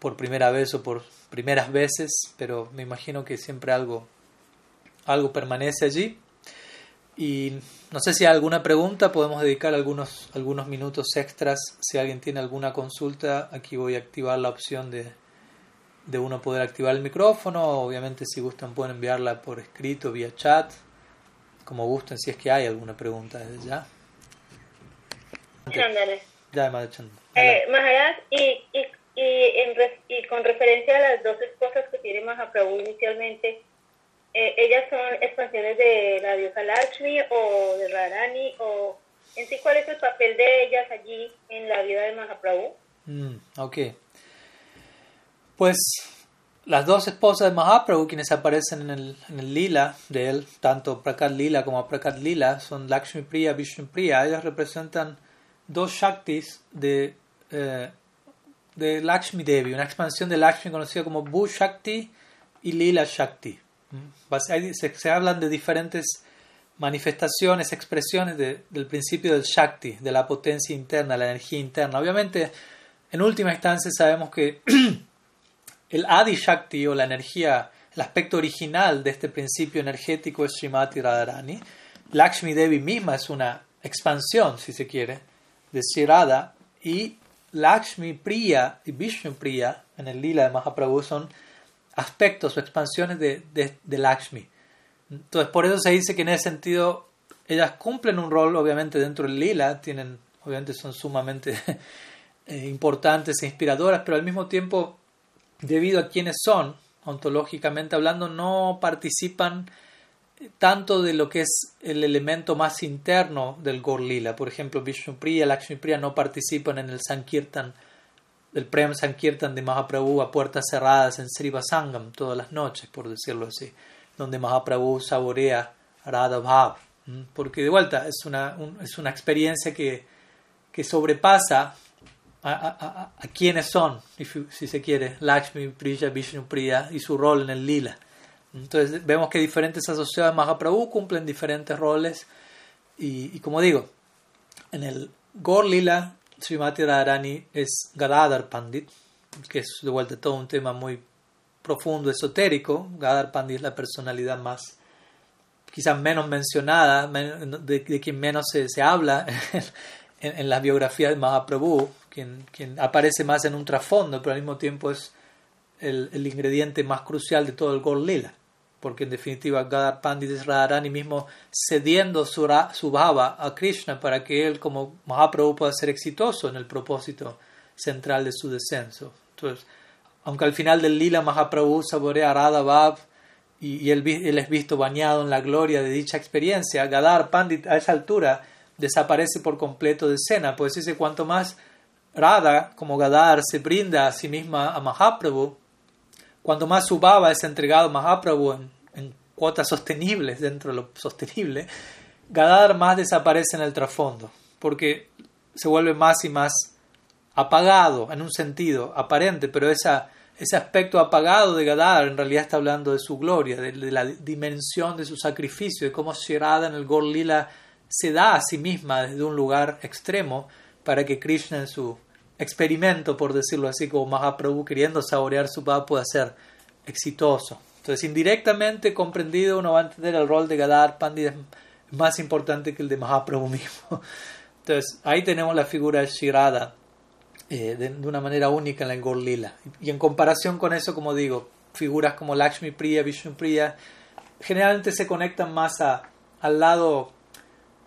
por primera vez o por primeras veces, pero me imagino que siempre algo, algo permanece allí. Y no sé si hay alguna pregunta, podemos dedicar algunos, algunos minutos extras. Si alguien tiene alguna consulta, aquí voy a activar la opción de de uno poder activar el micrófono. Obviamente si gustan pueden enviarla por escrito, vía chat, como gusten, si es que hay alguna pregunta desde ya. Ya, eh, Maharaj, y, y, y, y, con referencia a las dos esposas que tiene Mahaprabhu inicialmente, eh, ¿ellas son expansiones de la diosa Lakshmi o de Radhani? O en sí, ¿cuál es el papel de ellas allí en la vida de Mahaprabhu? Mm, ok. Pues las dos esposas de Mahaprabhu, quienes aparecen en el, lila de él, tanto Prakat Lila como Prakat Lila, son Lakshmi Priya, Vishnu Priya. Ellas representan dos Shaktis de, eh, Lakshmi Devi, una expansión de Lakshmi conocida como Bhu Shakti y Lila Shakti. Mm. Se, se hablan de diferentes manifestaciones, expresiones del principio del Shakti, de la potencia interna, la energía interna. Obviamente, en última instancia sabemos que El Adi Shakti o la energía, el aspecto original de este principio energético es Srimati Radharani. Lakshmi Devi misma es una expansión, si se quiere, de Sirada y Lakshmi Priya y Vishnu Priya en el lila de Mahaprabhu son aspectos o expansiones de, de, Lakshmi. Entonces, por eso se dice que en ese sentido ellas cumplen un rol, obviamente, dentro del lila, tienen, obviamente son sumamente eh, importantes e inspiradoras, pero al mismo tiempo debido a quienes son, ontológicamente hablando, no participan tanto de lo que es el elemento más interno del Gorlila. Por ejemplo, Vishnupriya, Lakshmipriya no participan en el Sankirtan, el Prem Sankirtan de Mahaprabhu a puertas cerradas en Srivasangam todas las noches, por decirlo así, donde Mahaprabhu saborea Radha Bhav. Porque de vuelta es una, es una experiencia que, que sobrepasa a, a, quiénes son, si se quiere, Lakshmi, Priya, Vishnu Priya y su rol en el lila. Entonces vemos que diferentes asociados de Mahaprabhu cumplen diferentes roles y, como digo, en el Gor Lila, Srimati Radharani es Gadadhar Pandit, que es de vuelta todo un tema muy profundo, esotérico. Gadadhar Pandit es la personalidad más, quizás menos mencionada, de, quien menos se, se habla en, la biografía de Mahaprabhu, quien, quien aparece más en un trasfondo, pero al mismo tiempo es el, el ingrediente más crucial de todo el Gor Lila porque en definitiva Gadar Pandit es Radharani mismo cediendo su, su bhava a Krishna para que él como Mahaprabhu pueda ser exitoso en el propósito central de su descenso. Entonces, aunque al final del lila Mahaprabhu saborea Radha Bhav y, él, él, es visto bañado en la gloria de dicha experiencia, Gadar Pandit a esa altura desaparece por completo de escena, pues dice cuanto más Radha como Gadar se brinda a sí misma a Mahaprabhu, cuanto más su baba es entregado a Mahaprabhu en, cuotas sostenibles dentro de lo sostenible, Gadar más desaparece en el trasfondo, porque se vuelve más y más apagado en un sentido aparente, pero ese aspecto apagado de Gadar en realidad está hablando de su gloria, de, la dimensión de su sacrificio, de cómo Shirada en el Gorlila se da a sí misma desde un lugar extremo para que Krishna en su experimento, por decirlo así, como Mahaprabhu queriendo saborear su paz pueda ser exitoso. Entonces, indirectamente comprendido, uno va a entender el rol de Gadar Pandit es más importante que el de Mahaprabhu mismo. Entonces, ahí tenemos la figura de Shirada eh, de, una manera única en la Gorlila. Y en comparación con eso, como digo, figuras como Lakshmi Priya, Vishnu Priya, generalmente se conectan más a, al lado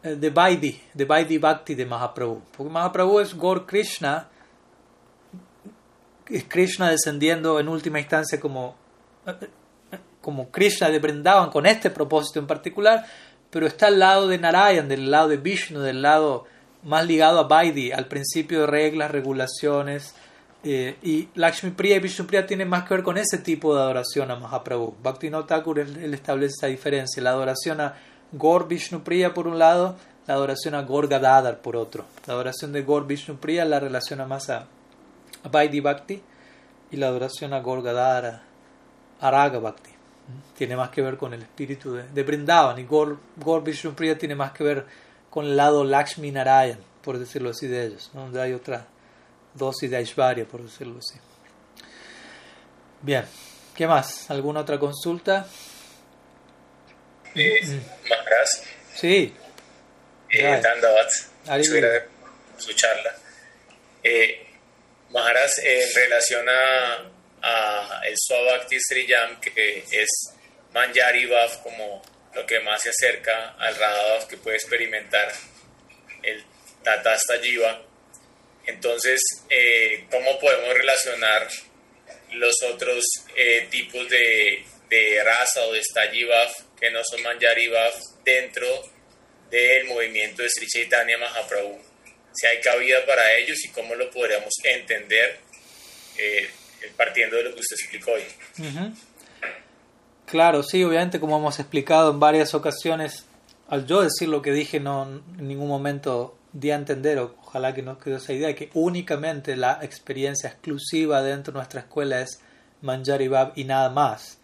eh, de Vaidhi, de Vaidhi Bhakti de Mahaprabhu. Porque Mahaprabhu es Gor Krishna, es Krishna descendiendo en última instancia como, como Krishna de Brindavan con este propósito en particular, pero está al lado de Narayan, del lado de Vishnu, del lado más ligado a Vaidhi, al principio de reglas, regulaciones. Eh, y Lakshmi Priya y Vishnu Priya tienen más que ver con ese tipo de adoración a Mahaprabhu. Bhaktivinoda Thakur establece esa diferencia, la adoración a Gor Vishnu Priya por un lado, la adoración a Gor Gadadhar por otro. La adoración de Gor Vishnu Priya la relaciona más a Vaidhi Bhakti y la adoración a Gorgadara, Araga Bhakti. Tiene más que ver con el espíritu de, de Brindavan y Gor, Gor Priya tiene más que ver con el lado Lakshmi Narayan, por decirlo así, de ellos, donde hay otra dosis de Aishvarya, por decirlo así. Bien, ¿qué más? ¿Alguna otra consulta? Eh, mm. Sí. Eh, su charla. Eh, Maharaj, en relación a, a el Swabhakti Sriyam, que es Manjari Bhav como lo que más se acerca al Radha que puede experimentar el Tatasta Jiva. Entonces, eh, ¿cómo podemos relacionar los otros eh, tipos de, de, raza o de Staji que no son Manjari Bhav dentro del movimiento de Sri Chaitanya Mahaprabhu? Si hay cabida para ellos y cómo lo podríamos entender eh, partiendo de lo que usted explicó hoy. Claro, sí, obviamente como hemos explicado en varias ocasiones, al yo decir lo que dije no en ningún momento di a entender, ojalá que no quedó esa idea, que únicamente la experiencia exclusiva dentro de nuestra escuela es Manjari Bab y nada más,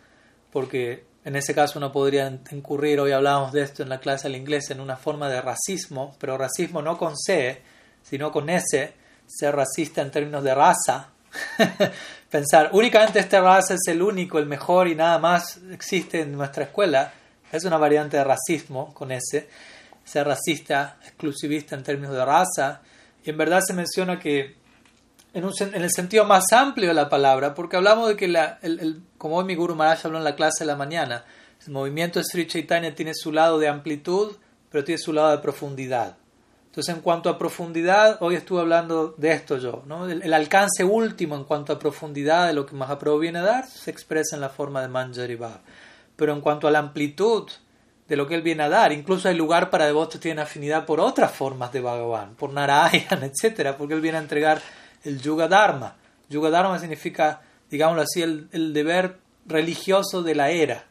porque en ese caso uno podría incurrir, hoy hablábamos de esto en la clase del inglés, en una forma de racismo, pero racismo no con C, sino con ese, ser racista en términos de raza, pensar únicamente esta raza es el único, el mejor y nada más existe en nuestra escuela, es una variante de racismo con ese, ser racista, exclusivista en términos de raza, y en verdad se menciona que en, un, en el sentido más amplio de la palabra, porque hablamos de que, la, el, como hoy mi Guru Maharaj habló en la clase de la mañana, el movimiento Sri Chaitanya tiene su lado de amplitud, pero tiene su lado de profundidad. Entonces, en cuanto a profundidad, hoy estuve hablando de esto yo, ¿no? el, alcance último en cuanto a profundidad de lo que Mahaprabhu viene a dar se expresa en la forma de Manjari Bhav. Pero en cuanto a la amplitud de lo que él viene a dar, incluso hay lugar para devotos que tienen afinidad por otras formas de Bhagavan, por Narayan, etc., porque él viene a entregar el Yuga Dharma. Yuga Dharma significa, digámoslo así, el, deber religioso de la era.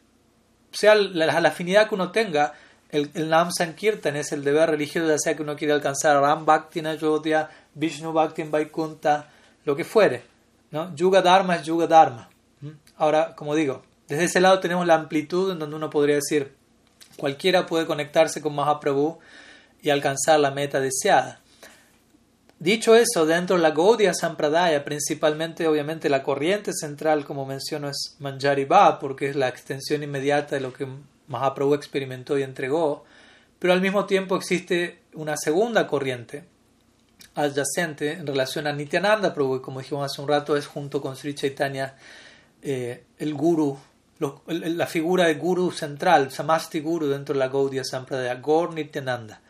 O sea, la afinidad que uno tenga, el, el Nam Sankirtan es el deber religioso, ya sea que uno quiere alcanzar Ram Bhakti en Ayodhya, Vishnu Bhakti en Vaikunta, lo que fuere. ¿no? Yuga Dharma es Yuga Dharma. Ahora, como digo, desde ese lado tenemos la amplitud en donde uno podría decir cualquiera puede conectarse con Mahaprabhu y alcanzar la meta deseada. Dicho eso, dentro de la Gaudiya Sampradaya, principalmente obviamente la corriente central, como menciono, es Manjari porque es la extensión inmediata de lo que Mahaprabhu experimentó y entregó, pero al mismo tiempo existe una segunda corriente adyacente en relación a Nityananda Prabhu, y como dijimos hace un rato, es junto con Sri Chaitanya eh, el guru, la figura de guru central, Samasti Guru dentro de la Gaudiya Sampradaya, Gaur Nityananda.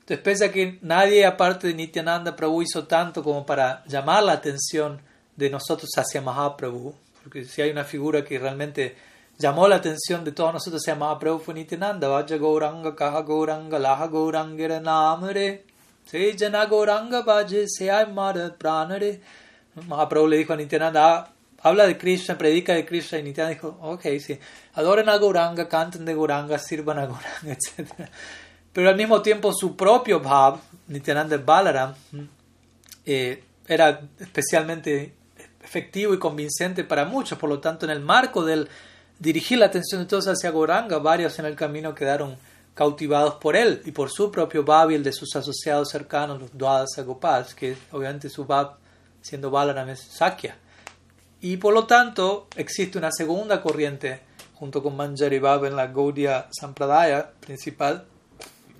Entonces, pese a que nadie aparte de Nityananda Prabhu hizo tanto como para llamar la atención de nosotros hacia Mahaprabhu, porque si hay una figura que realmente llamó la atención de todos nosotros hacia Mahaprabhu fue Nityananda, Vaya Gauranga, Kaha Gauranga, Laha Gauranga, Namare, Se Jana Gauranga, Vaje, Seay Mara, Pranare. Mahaprabhu le dijo a Nityananda, ah, habla de Krishna, predica de Krishna, y Nityananda dijo, ok, sí, adoren a Gauranga, canten de Gauranga, sirvan a Gauranga, etc pero al mismo tiempo su propio Bhav, Nityananda Balaram, eh, era especialmente efectivo y convincente para muchos, por lo tanto en el marco del dirigir la atención de todos hacia Goranga, varios en el camino quedaron cautivados por él y por su propio y el de sus asociados cercanos, los Dwadasa Gopals, que obviamente su Bhav, siendo Balaram, es Sakya. Y por lo tanto existe una segunda corriente junto con Manjari Bhav en la Gaudiya Sampradaya principal,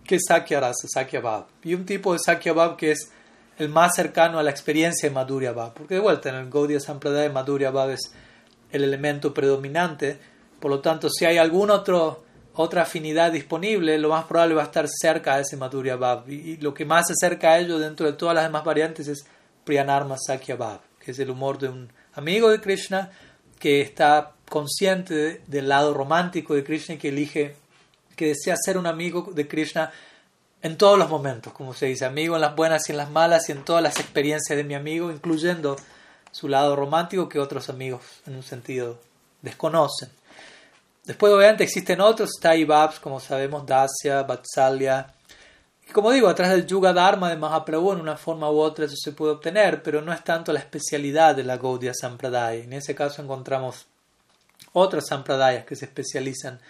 que es Sakya Rasa, Sakya Bhav. Y un tipo de Sakya Bhav que es el más cercano a la experiencia de Madhurya Bhav. Porque de vuelta, en el Gaudiya Sampradaya, Madhurya Bhav es el elemento predominante. Por lo tanto, si hay alguna otra afinidad disponible, lo más probable va a estar cerca de ese Madhurya Bhav. Y, lo que más se acerca a ello dentro de todas las demás variantes es Priyanarma Sakya Bhav, que es el humor de un amigo de Krishna que está consciente del lado romántico de Krishna y que elige que desea ser un amigo de Krishna en todos los momentos, como se dice, amigo en las buenas y en las malas y en todas las experiencias de mi amigo, incluyendo su lado romántico que otros amigos en un sentido desconocen. Después obviamente existen otros Taibabs, como sabemos, Dasya, Vatsalya. Y como digo, a través del Yuga Dharma de Mahaprabhu, en una forma u otra eso se puede obtener, pero no es tanto la especialidad de la Gaudiya Sampradaya. En ese caso encontramos otras Sampradayas que se especializan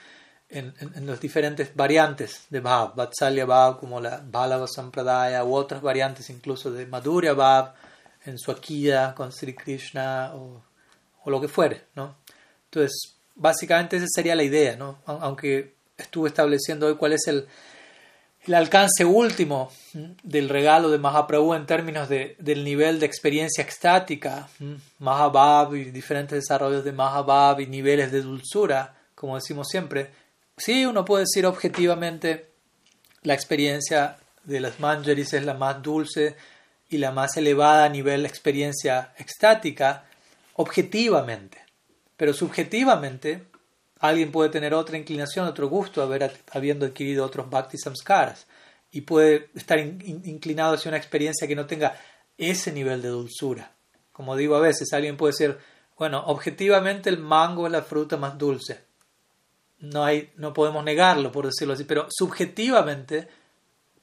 en, en, las diferentes variantes de Bhav, Vatsalya Bhav como la Balava Sampradaya u otras variantes incluso de Madhurya Bhav en su Akida con Sri Krishna o, o, lo que fuere, ¿no? Entonces, básicamente esa sería la idea, ¿no? Aunque estuve estableciendo hoy cuál es el, el alcance último del regalo de Mahaprabhu en términos de, del nivel de experiencia extática, Mahabhav y diferentes desarrollos de Mahabhav y niveles de dulzura, como decimos siempre, Sí, uno puede decir objetivamente la experiencia de las manjaris es la más dulce y la más elevada a nivel experiencia extática, objetivamente. Pero subjetivamente, alguien puede tener otra inclinación, otro gusto, haber, habiendo adquirido otros bhakti samskaras, y puede estar inclinado hacia una experiencia que no tenga ese nivel de dulzura. Como digo a veces, alguien puede decir, bueno, objetivamente el mango es la fruta más dulce no, hay, no podemos negarlo, por decirlo así, pero subjetivamente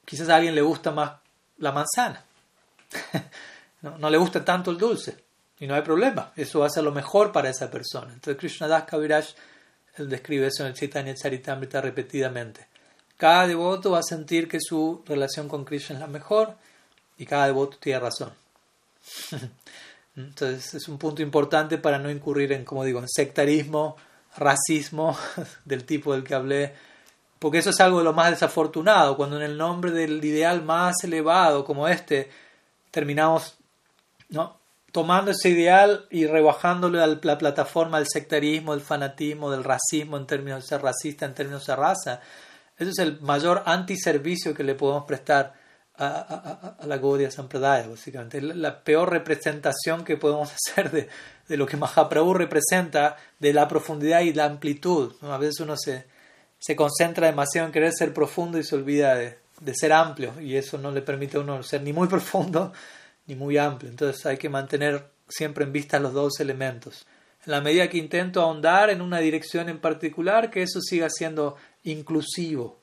quizás a alguien le gusta más la manzana, no, le gusta tanto el dulce, y no hay problema, eso va a ser lo mejor para esa persona. Entonces Krishna Das Kaviraj describe eso en el Chaitanya Charitamrita repetidamente. Cada devoto va a sentir que su relación con Krishna es la mejor y cada devoto tiene razón. Entonces es un punto importante para no incurrir en, como digo, en sectarismo racismo del tipo del que hablé, porque eso es algo de lo más desafortunado, cuando en el nombre del ideal más elevado como este terminamos ¿no? tomando ese ideal y rebajándole a la plataforma del sectarismo, del fanatismo, del racismo en términos de ser racista, en términos de raza. Eso es el mayor antiservicio que le podemos prestar a, la Gaudiya Sampradaya, básicamente. La, la peor representación que podemos hacer de, de lo que Mahaprabhu representa, de la profundidad y la amplitud. A veces uno se, se, concentra demasiado en querer ser profundo y se olvida de, de, ser amplio, y eso no le permite a uno ser ni muy profundo ni muy amplio. Entonces hay que mantener siempre en vista los dos elementos. En la medida que intento ahondar en una dirección en particular, que eso siga siendo inclusivo.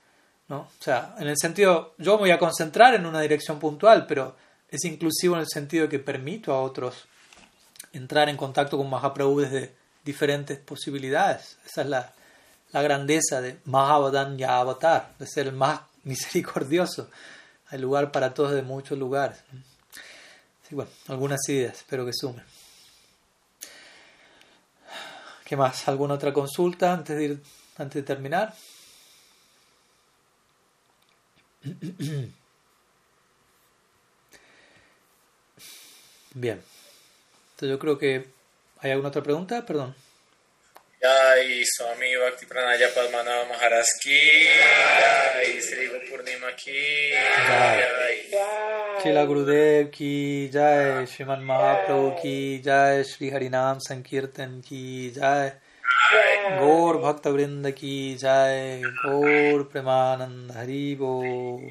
¿no? O sea, en el sentido, yo voy a concentrar en una dirección puntual, pero es inclusivo en el sentido que permito a otros entrar en contacto con Mahaprabhu desde diferentes posibilidades. Esa es la, la grandeza de Mahavadan Avatar, de ser el más misericordioso. Hay lugar para todos de muchos lugares. Sí, bueno, algunas ideas, espero que sumen. ¿Qué más? ¿Alguna otra consulta antes de, ir, antes de terminar? Bien. Entonces yo creo que... ¿Hay alguna otra pregunta? Perdón. जय स्वामी भक्ति प्रणाजा पद्मनाभ महाराज की जय। श्री पूर्णिमा की जय। शिला गुरुदेव की जय श्रीमन महाप्रभु की जय श्री हरिनाम संकीर्तन की जय गौर भक्त वृंद की जय गौर प्रेमानंद हरि बोल।